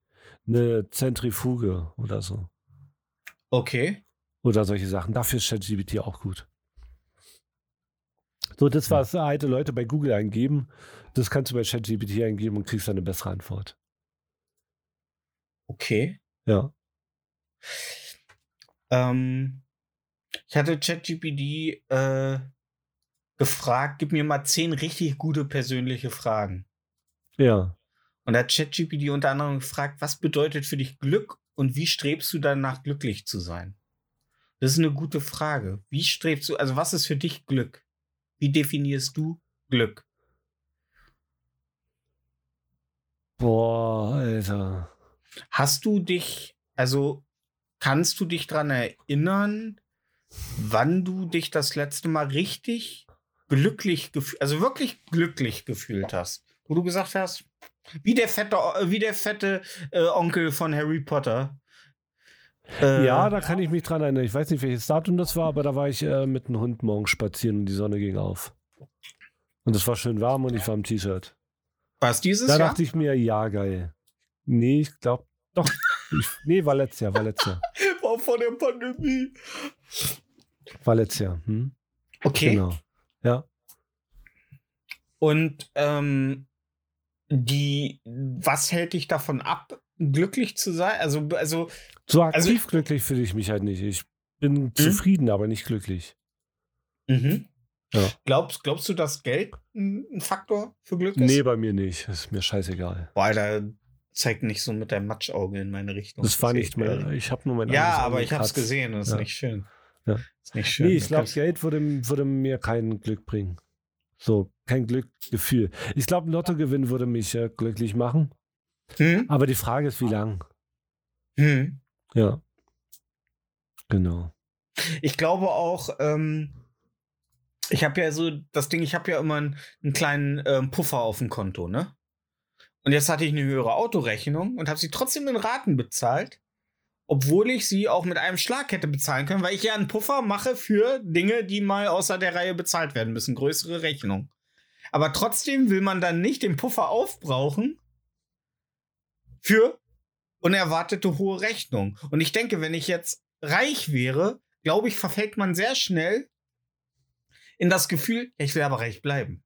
eine Zentrifuge oder so. Okay. Oder solche Sachen. Dafür ist ChatGPT auch gut. So, das, was alte Leute bei Google eingeben, das kannst du bei ChatGPT eingeben und kriegst dann eine bessere Antwort. Okay. Ja. Ähm, ich hatte ChatGPT äh, gefragt, gib mir mal zehn richtig gute persönliche Fragen. Ja. Und da hat ChatGPT unter anderem gefragt, was bedeutet für dich Glück und wie strebst du danach, glücklich zu sein? Das ist eine gute Frage. Wie strebst du, also was ist für dich Glück? Wie definierst du Glück? Boah, Alter. Hast du dich, also kannst du dich daran erinnern, wann du dich das letzte Mal richtig glücklich gefühlt, also wirklich glücklich gefühlt hast? Wo du gesagt hast, wie der fette, wie der fette äh, Onkel von Harry Potter. Äh, Ja, da kann ich mich dran erinnern. Ich weiß nicht, welches Datum das war, aber da war ich äh, mit einem Hund morgens spazieren und die Sonne ging auf. Und es war schön warm und ich war im T-Shirt. war es dieses Da Jahr? dachte ich mir, ja, geil. Nee, ich glaube, doch. Ich, nee, war letztes Jahr, war letztes Jahr. *laughs* War vor der Pandemie. War letztes Jahr. Hm? Okay. Genau. Ja. Und ähm, die, was hält dich davon ab, glücklich zu sein? Also, also So Also- aktiv glücklich fühle ich mich halt nicht. Ich bin zufrieden, aber nicht glücklich. Mhm. Ja. Glaubst, glaubst du, dass Geld ein Faktor für Glück ist? Nee, bei mir nicht. Das ist mir scheißegal. Boah, Alter, zeig nicht so mit deinem Matschauge in meine Richtung. Das war nicht mehr. Ich habe nur mein Ja, aber ich hab's gekratzt. gesehen das ist Ja. nicht schön. Ja. Ist nicht schön. Nee, ich glaube, Geld würde, würde mir kein Glück bringen. So, kein Glückgefühl. Ich glaube, ein Lottogewinn würde mich äh, glücklich machen. Hm? Aber die Frage ist, wie lang? Hm. Ja. Genau. Ich glaube auch, ähm, ich habe ja so das Ding, ich habe ja immer einen, einen kleinen ähm, Puffer auf dem Konto, ne? Und jetzt hatte ich eine höhere Autorechnung und habe sie trotzdem in Raten bezahlt, obwohl ich sie auch mit einem Schlag hätte bezahlen können, weil ich ja einen Puffer mache für Dinge, die mal außer der Reihe bezahlt werden müssen, größere Rechnung. Aber trotzdem will man dann nicht den Puffer aufbrauchen für unerwartete hohe Rechnung. Und ich denke, wenn ich jetzt reich wäre, glaube ich, verfällt man sehr schnell in das Gefühl, ich will aber reich bleiben.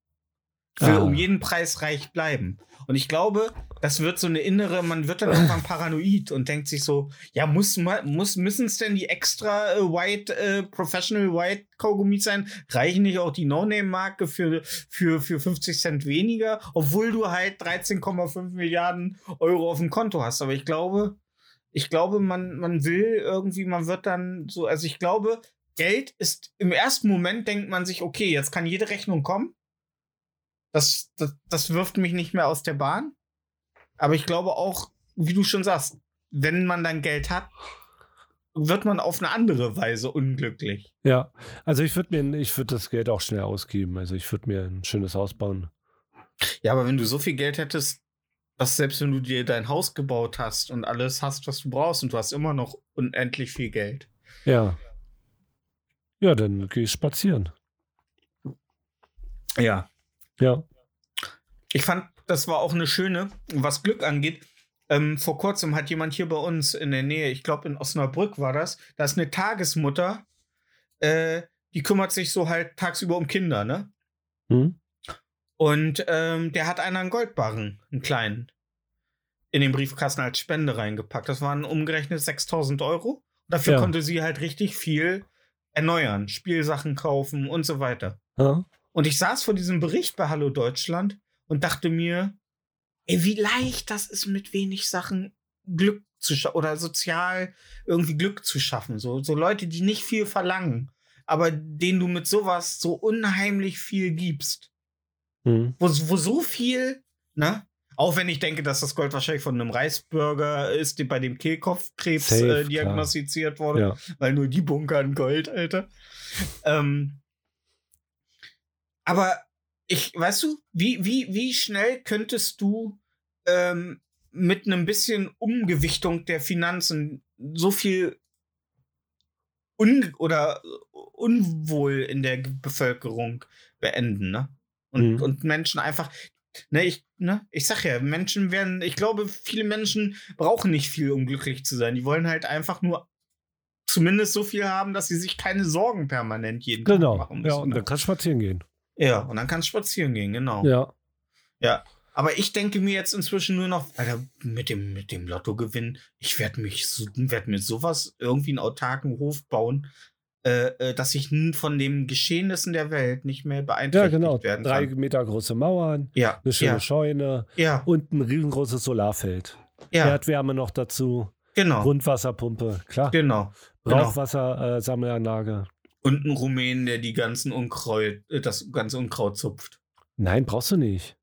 Will Ah. um jeden Preis reich bleiben. Und ich glaube, das wird so eine innere, man wird dann irgendwann *laughs* paranoid und denkt sich so, ja, muss, muss müssen es denn die extra äh, White, äh, Professional White Kaugummis sein? Reichen nicht auch die No-Name-Marke für, für, für 50 Cent weniger, obwohl du halt 13,5 Milliarden Euro auf dem Konto hast. Aber ich glaube, ich glaube, man, man will irgendwie, man wird dann so, also ich glaube, Geld ist im ersten Moment denkt man sich, okay, jetzt kann jede Rechnung kommen. Das, das, das wirft mich nicht mehr aus der Bahn. Aber ich glaube auch, wie du schon sagst, wenn man dann Geld hat, wird man auf eine andere Weise unglücklich. Ja, also ich würde mir, ich würde das Geld auch schnell ausgeben. Also ich würde mir ein schönes Haus bauen. Ja, aber wenn du so viel Geld hättest, dass selbst wenn du dir dein Haus gebaut hast und alles hast, was du brauchst und du hast immer noch unendlich viel Geld. Ja. Ja, dann gehe ich spazieren. Ja. Ja. Ich fand, das war auch eine schöne, was Glück angeht. Ähm, vor kurzem hat jemand hier bei uns in der Nähe, ich glaube in Osnabrück war das, da ist eine Tagesmutter, äh, die kümmert sich so halt tagsüber um Kinder, ne? Hm? Und ähm, der hat einen Goldbarren, einen kleinen, in den Briefkasten als Spende reingepackt. Das waren umgerechnet 6000 Euro. Dafür Ja. konnte sie halt richtig viel erneuern, Spielsachen kaufen und so weiter. Ja. Und ich saß vor diesem Bericht bei Hallo Deutschland und dachte mir, ey, wie leicht das ist, mit wenig Sachen Glück zu schaffen oder sozial irgendwie Glück zu schaffen. So, so Leute, die nicht viel verlangen, aber denen du mit sowas so unheimlich viel gibst. Hm. Wo, wo so viel, ne? Auch wenn ich denke, dass das Gold wahrscheinlich von einem Reisburger ist, der bei dem Kehlkopfkrebs Safe, äh, klar. diagnostiziert wurde Ja. weil nur die bunkern Gold, Alter. ähm, aber ich, weißt du, wie, wie, wie schnell könntest du ähm, mit einem bisschen Umgewichtung der Finanzen so viel Un oder Unwohl in der Bevölkerung beenden, ne? Und, Mhm. und Menschen einfach, ne, ich, ne, ich sag ja, Menschen werden, ich glaube, viele Menschen brauchen nicht viel, um glücklich zu sein. Die wollen halt einfach nur zumindest so viel haben, dass sie sich keine Sorgen permanent jeden Tag Genau. machen Ja, müssen. und ne? dann kannst du spazieren gehen. Ja, und dann kannst du spazieren gehen, genau. Ja. Ja. Aber ich denke mir jetzt inzwischen nur noch, Alter, mit dem, mit dem Lottogewinn, ich werde mich so, werd mir sowas irgendwie einen autarken Hof bauen, äh, äh, dass ich von den Geschehnissen der Welt nicht mehr Ja, beeinträchtigt genau. werden Drei kann. Meter große Mauern, Ja, eine schöne ja, Scheune ja, und ein riesengroßes Solarfeld. ja, Erdwärme noch dazu, genau, Grundwasserpumpe, klar. genau, genau. Brauchwassersammelanlage. Und ein Rumänen, der die ganzen Unkraut, äh, das ganze Unkraut zupft. Nein, brauchst du nicht.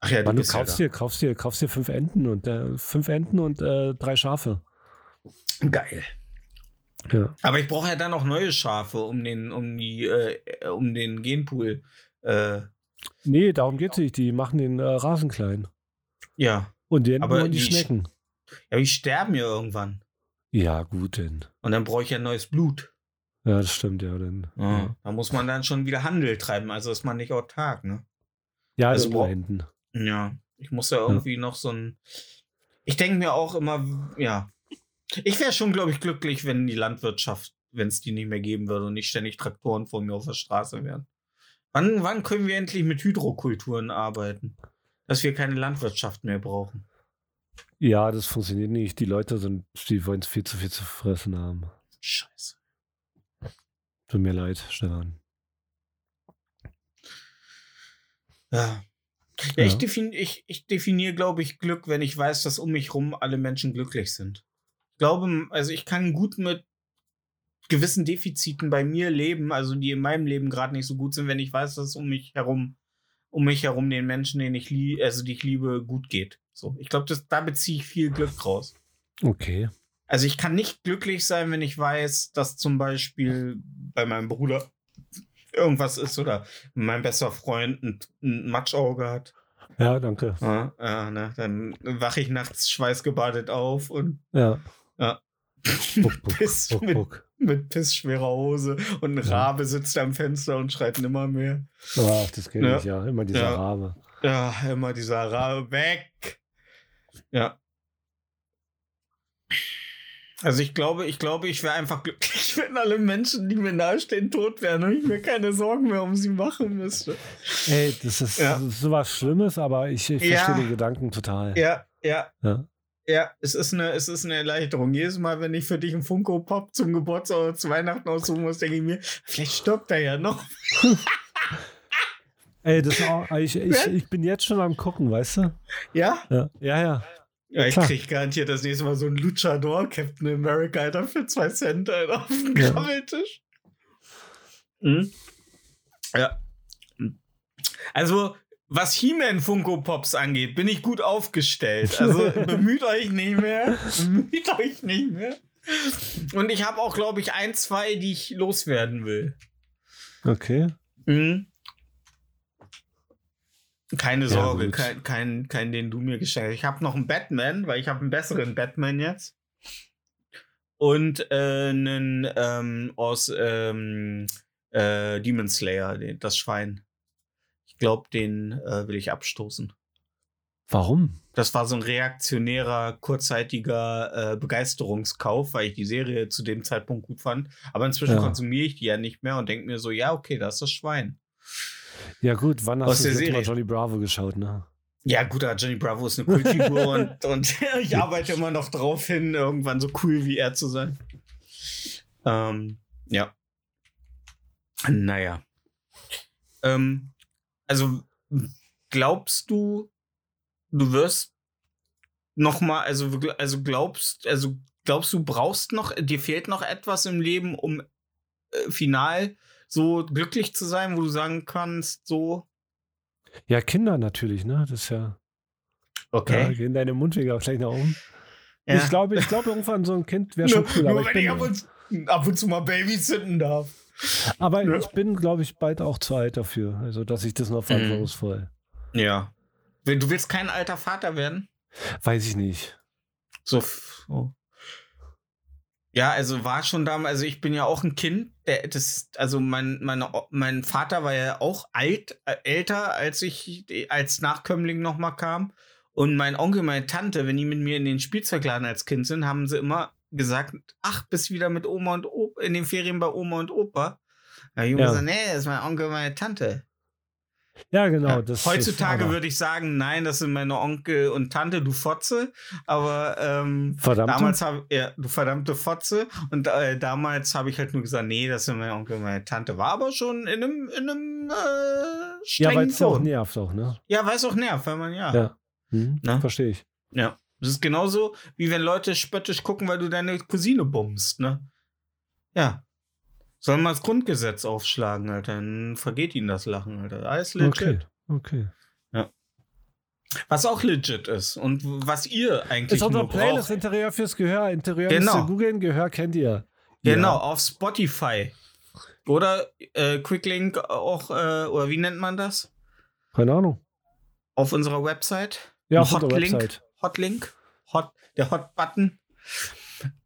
Ach ja, du Mann, du bist ja kaufst dir, kaufst dir, kaufst dir fünf Enten und äh, fünf Enten und äh, drei Schafe. Geil. Ja. Aber ich brauche ja dann auch neue Schafe, um den, um die, äh, um den Genpool. Äh, Nee, darum geht's nicht. Die machen den äh, Rasen klein. ja. Und die Enten Aber und die die Sch- Schnecken. Ja, die sterben ja irgendwann. Ja, gut denn. Und dann brauche ich ja neues Blut. Ja, das stimmt ja. Dann, ja. Da muss man dann schon wieder Handel treiben, also ist man nicht autark, ne? ja Also also brauch- Enten. Ja. Ich muss ja irgendwie noch so ein. Ich denke mir auch immer, ja. Ich wäre schon, glaube ich, glücklich, wenn die Landwirtschaft, wenn es die nicht mehr geben würde und nicht ständig Traktoren vor mir auf der Straße wären. Wann, wann können wir endlich mit Hydrokulturen arbeiten? Dass wir keine Landwirtschaft mehr brauchen. Ja, das funktioniert nicht. Die Leute sind, die wollen viel zu viel zu fressen haben. Scheiße. Tut mir leid, Stefan. Ja. Ja, ich, defin ich, ich definiere, glaube ich, Glück, wenn ich weiß, dass um mich rum alle Menschen glücklich sind. Ich glaube, also ich kann gut mit gewissen Defiziten bei mir leben, also die in meinem Leben gerade nicht so gut sind, wenn ich weiß, dass um mich herum, um mich herum den Menschen, den ich liebe, also die ich liebe, gut geht. So, ich glaube, da beziehe ich viel Glück raus. Okay. Also ich kann nicht glücklich sein, wenn ich weiß, dass zum Beispiel bei meinem Bruder irgendwas ist oder mein bester Freund ein, ein Matschauge hat. Ja, danke. Ja, ja, ne, dann wache ich nachts schweißgebadet auf und Ja. Ja. Buck, buck, *laughs* Piss buck, mit, mit pissschwerer Hose und ein. Rabe sitzt am Fenster und schreit nimmer mehr. Ach, das kenne ich ja. Immer dieser. Rabe. Ja, immer dieser Rabe weg. Ja. Also ich glaube, ich glaube, ich wäre einfach glücklich, *laughs* wenn alle Menschen, die mir nahestehen, tot wären und ich mir keine Sorgen mehr um sie machen müsste. Ey, das ist, Ja. sowas Schlimmes, aber ich, ich Ja. verstehe den Gedanken total. Ja, ja, Ja. ja. Es ist eine, es ist eine Erleichterung. Jedes Mal, wenn ich für dich einen Funko Pop zum Geburtstag oder zu Weihnachten aussuchen muss, denke ich mir, vielleicht stirbt er ja noch. *laughs* Ey, das auch, ich, ich, ich bin jetzt schon am gucken, weißt du? Ja? Ja, ja. ja. Ja, ich Klar. krieg garantiert das nächste Mal so einen Luchador Captain America, Alter, für zwei Cent Alter, auf dem Ja. Grabbeltisch. Mhm. Ja. Also, was He-Man Funko Pops angeht, bin ich gut aufgestellt. Also, *laughs* bemüht euch nicht mehr. Bemüht euch nicht mehr. Und ich habe auch, glaube ich, ein, zwei, die ich loswerden will. Okay. Mhm. Keine Ja, Sorge, gut. kein, kein, kein, den du mir geschenkt hast. Ich habe noch einen Batman, weil ich habe einen besseren Batman jetzt. Und äh, einen ähm, aus ähm, äh, Demon Slayer, den, das Schwein. Ich glaube, den äh, will ich abstoßen. Warum? Das war so ein reaktionärer, kurzzeitiger äh, Begeisterungskauf, weil ich die Serie zu dem Zeitpunkt gut fand. Aber inzwischen Ja. konsumiere ich die ja nicht mehr und denke mir so, ja, okay, das ist das Schwein. Ja, gut, wann hast du das Mal. Johnny Bravo geschaut, ne? Ja, gut, Johnny Bravo ist eine Kultfigur *laughs* und, und ich arbeite immer noch drauf hin, irgendwann so cool wie er zu sein. Ähm, ja. Naja. Ähm, also, glaubst du, du wirst noch mal, also, also glaubst, also glaubst du, brauchst noch, dir fehlt noch etwas im Leben, um äh, final so glücklich zu sein, wo du sagen kannst, so, Ja, Kinder natürlich, ne? Das ist ja. Ja, gehen deine Mundwege vielleicht nach oben. Ja. Ich glaube, ich glaube, irgendwann so ein Kind wäre *laughs* schon cool. nur Aber ich, wenn ich ab bin, und, ab und zu mal babysitten darf. aber Ja. ich bin, glaube ich, bald auch zu alt dafür. Also, dass ich das noch Mhm. verantwortungsvoll. Ja. Du willst kein alter Vater werden? Weiß ich nicht. So. so. Ja, also war schon damals, also ich bin ja auch ein Kind, der das, also mein, meine, mein Vater war ja auch alt, äh, älter, als ich als Nachkömmling nochmal kam. Und mein Onkel, meine Tante, wenn die mit mir in den Spielzeugladen als Kind sind, haben sie immer gesagt, ach, bist wieder mit Oma und Opa, in den Ferien bei Oma und Opa. Da hab ich immer gesagt, nee, das ist mein Onkel, meine Tante. Ja, genau. Ja, Das, Heutzutage würde ich sagen, nein, das sind meine Onkel und Tante, du Fotze. Aber ähm, Verdammt. damals habe ja, du verdammte Fotze. Und äh, damals habe ich halt nur gesagt, nee, das sind mein Onkel und meine Tante. War aber schon in einem, in einem äh, ja, strengen weil es ja auch nervt auch, ne? Ja, weil es auch nervt, weil man ja. Ja. Hm, Ne? Verstehe ich. Ja. Das ist genauso, wie wenn Leute spöttisch gucken, weil du deine Cousine bummst, ne? Ja. Sollen mal das Grundgesetz aufschlagen, Alter. Dann vergeht ihnen das Lachen, Alter. Alles legit. Okay. Okay. Was auch legit ist und was ihr eigentlich Ist unsere nur Playlist. Interieur fürs Gehör. Interieur Genau. müsst googeln. Gehör kennt ihr. Genau, Ja. auf Spotify. Oder äh, Quicklink auch, äh, oder wie nennt man das? Keine Ahnung. Auf unserer Website. Ja, auf Hotlink. Website. Hotlink. Hot, der Hot-Button.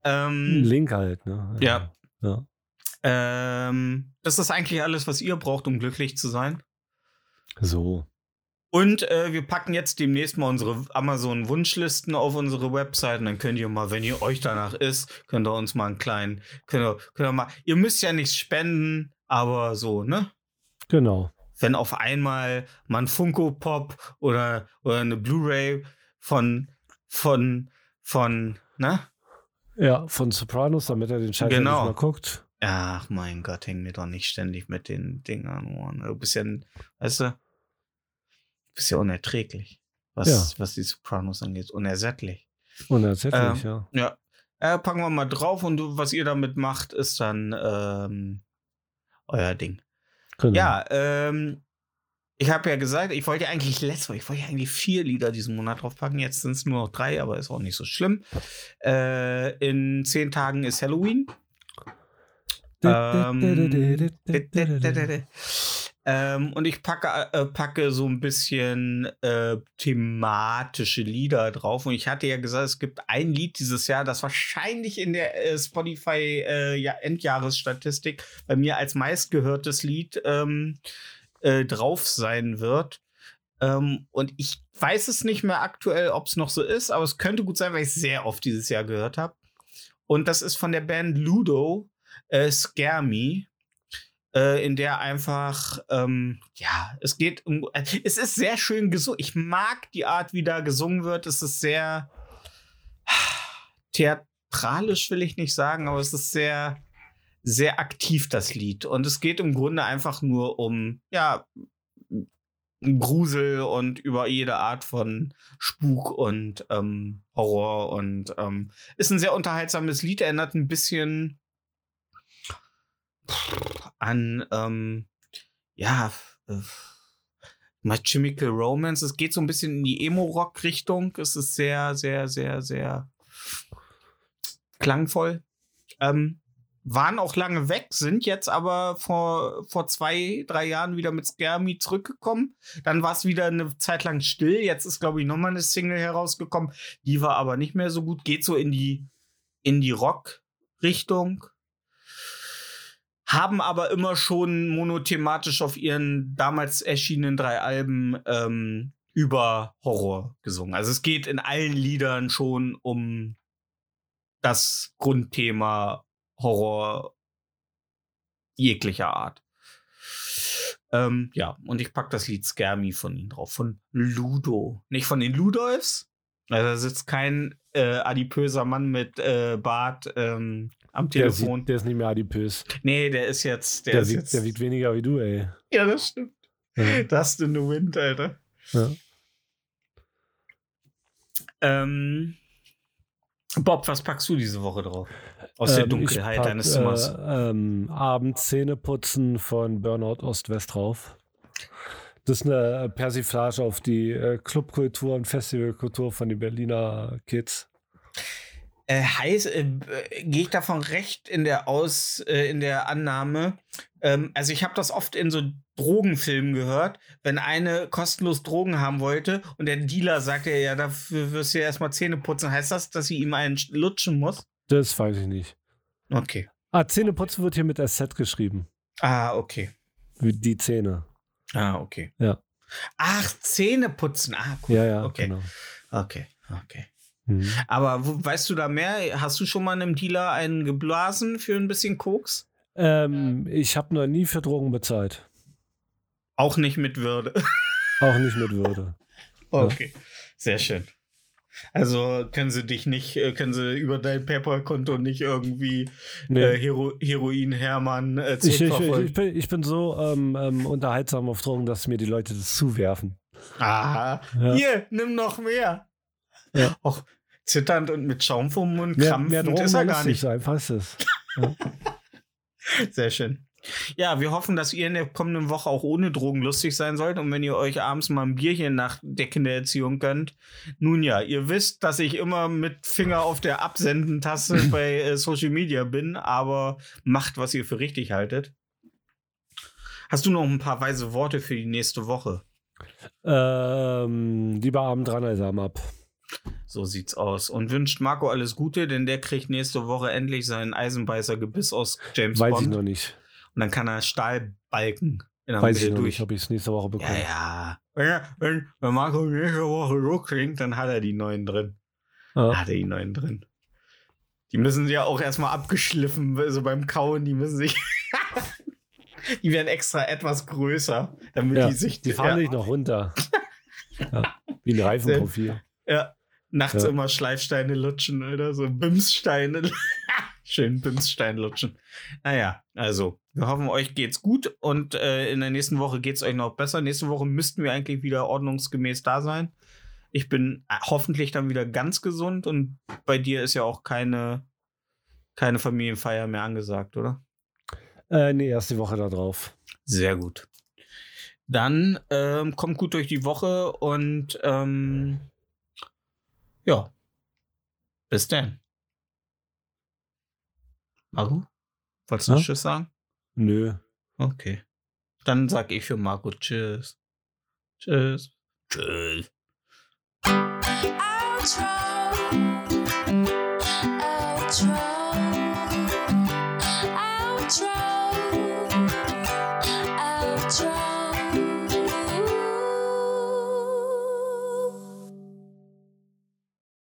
Ähm, Link halt, ne? Ja. ja. Ähm, das ist eigentlich alles, was ihr braucht, um glücklich zu sein. So. Und äh, wir packen jetzt demnächst mal unsere Amazon-Wunschlisten auf unsere Website und dann könnt ihr mal, wenn ihr euch danach ist, könnt ihr uns mal einen kleinen, könnt ihr, könnt ihr mal, ihr müsst ja nichts spenden, aber so, ne? Genau. Wenn auf einmal mal ein Funko Pop oder, oder eine Blu-ray von, von, von, ne? Ja, von Sopranos, damit er den Scheiß Genau. mal guckt. Ach mein Gott, häng mir doch nicht ständig mit den Dingern an Ohren. Du bist ja, weißt du, bist ja unerträglich, was, Ja. was die Sopranos angeht. Unersättlich. Unersättlich, Ähm, ja. Ja, äh, packen wir mal drauf und du, was ihr damit macht, ist dann ähm, euer Ding. Genau. Ja, ähm, ich habe ja gesagt, ich wollte ja eigentlich letztes Mal, ich wollte eigentlich vier Lieder diesen Monat draufpacken. Jetzt sind es nur noch drei, aber ist auch nicht so schlimm. Äh, in zehn Tagen ist Halloween. Ähm, *laughs* ähm, und ich packe, äh, packe so ein bisschen äh, thematische Lieder drauf. Und ich hatte ja gesagt, es gibt ein Lied dieses Jahr, das wahrscheinlich in der äh, Spotify äh, ja, Endjahresstatistik bei mir als meistgehörtes Lied ähm, äh, drauf sein wird. Ähm, und ich weiß es nicht mehr aktuell, ob es noch so ist, aber es könnte gut sein, weil ich es sehr oft dieses Jahr gehört habe. Und das ist von der Band Ludo, äh, Scare Me, äh, in der einfach, ähm, ja, es geht um, äh, es ist sehr schön gesungen. Ich mag die Art, wie da gesungen wird. Es ist sehr theatralisch, will ich nicht sagen, aber es ist sehr, sehr aktiv, das Lied. Und es geht im Grunde einfach nur um, ja, Grusel und über jede Art von Spuk und ähm, Horror und ähm, ist ein sehr unterhaltsames Lied. Erinnert ein bisschen an ähm, ja äh, My Romance. Es geht so ein bisschen in die Emo-Rock-Richtung. Es ist sehr, sehr, sehr, sehr klangvoll. Ähm, waren auch lange weg, sind jetzt aber vor, vor zwei, drei Jahren wieder mit Me zurückgekommen. Dann war es wieder eine Zeit lang still. Jetzt ist, glaube ich, nochmal eine Single herausgekommen. Die war aber nicht mehr so gut. Geht so in die, in die Rock-Richtung. Haben aber immer schon monothematisch auf ihren damals erschienenen drei Alben ähm, über Horror gesungen. Also es geht in allen Liedern schon um das Grundthema Horror jeglicher Art. Ähm, ja, und ich packe das Lied Me von ihnen drauf. Von Ludo. Nicht von den Ludolfs. Also da sitzt kein äh, adipöser Mann mit äh, Bart ähm, am Der, Telefon. sieht, der ist nicht mehr adipös. nee, der ist jetzt. Der, Der, ist wiegt, jetzt der wiegt weniger wie du, ey. ja, das stimmt. Ja. *laughs* Dust in the Wind, Alter. Ja. Ähm, Bob, was packst du diese Woche drauf? Aus der Ähm, Dunkelheit ich pack, deines Zimmers. Äh, ähm, Abends Zähneputzen von Burnout Ost-West drauf. Das ist eine Persiflage auf die äh, Clubkultur und Festivalkultur von den Berliner Kids. Äh, heißt, äh, äh, gehe ich davon recht in der Aus, äh, in der Annahme. Ähm, also ich habe das oft in so Drogenfilmen gehört, wenn eine kostenlos Drogen haben wollte und der Dealer sagte, ja, dafür wirst du ja erstmal Zähne putzen. Heißt das, dass sie ihm einen lutschen muss? Das weiß ich nicht. Okay. Ah, Zähneputzen wird hier mit SZ geschrieben. Ah, okay. Die Zähne. Ah, okay. Ja. Ach, Zähne putzen. Ah, cool. Ja, ja, Okay. genau. Okay, okay. Mhm. Aber wo, weißt du da mehr? Hast du schon mal einem Dealer einen geblasen für ein bisschen Koks? Ähm, ich habe noch nie für Drogen bezahlt. Auch nicht mit Würde. *laughs* Auch nicht mit Würde. Okay, sehr schön. Also können sie dich nicht, äh, können sie über dein PayPal-Konto nicht irgendwie Nee. äh, Hero Heroin Hermann äh, ich, ich, ich, bin, ich bin so ähm, ähm, unterhaltsam auf Drogen, dass mir die Leute das zuwerfen. Ah, Ja. hier, nimm noch mehr. Ja. Auch zitternd und mit Schaum vom Mund, Mehr, krampfend mehr ist er gar nicht. so einfach ist es. *laughs* Sehr schön. Ja, wir hoffen, dass ihr in der kommenden Woche auch ohne Drogen lustig sein sollt. Und wenn ihr euch abends mal ein Bierchen nach der Kindererziehung gönnt, nun ja, ihr wisst, dass ich immer mit Finger auf der Absenden-Taste *laughs* bei äh, Social Media bin, aber macht, was ihr für richtig haltet. Hast du noch ein paar weise Worte für die nächste Woche? Ähm, lieber Abend dran als Arm ab. So sieht's aus. Und wünscht Marco alles Gute, denn der kriegt nächste Woche endlich seinen Eisenbeißer-Gebiss aus James Weiß Bond. ich noch nicht. Und dann kann er Stahlbalken in der Weiß ich noch durch. nicht, ob ich es nächste Woche Ja, bekomme. ja. Wenn, er- wenn, wenn Marco nächste Woche so klingt, dann hat er die neuen drin. Ja. Hat er die neuen drin. Die müssen ja auch erstmal abgeschliffen, also beim Kauen, die müssen sich. *laughs* die werden extra etwas größer, damit Ja, die sich. Die fahren ja, nicht noch runter. *laughs* ja, wie ein Reifenprofil. ja, nachts Ja. immer Schleifsteine lutschen, oder? So Bimssteine. *laughs* Schön Bimsstein lutschen. Naja, also, wir hoffen, euch geht's gut und äh, in der nächsten Woche geht's euch noch besser. Nächste Woche müssten wir eigentlich wieder ordnungsgemäß da sein. Ich bin äh, hoffentlich dann wieder ganz gesund und bei dir ist ja auch keine, keine Familienfeier mehr angesagt, oder? Äh, nee, erst die Woche da drauf. Sehr gut. Dann ähm, kommt gut durch die Woche und ähm, ja. Bis dann. Marco? Wolltest du Ja? Tschüss sagen? Nö. Okay. Dann sag ich für Marco Tschüss. Tschüss. Tschüss. Try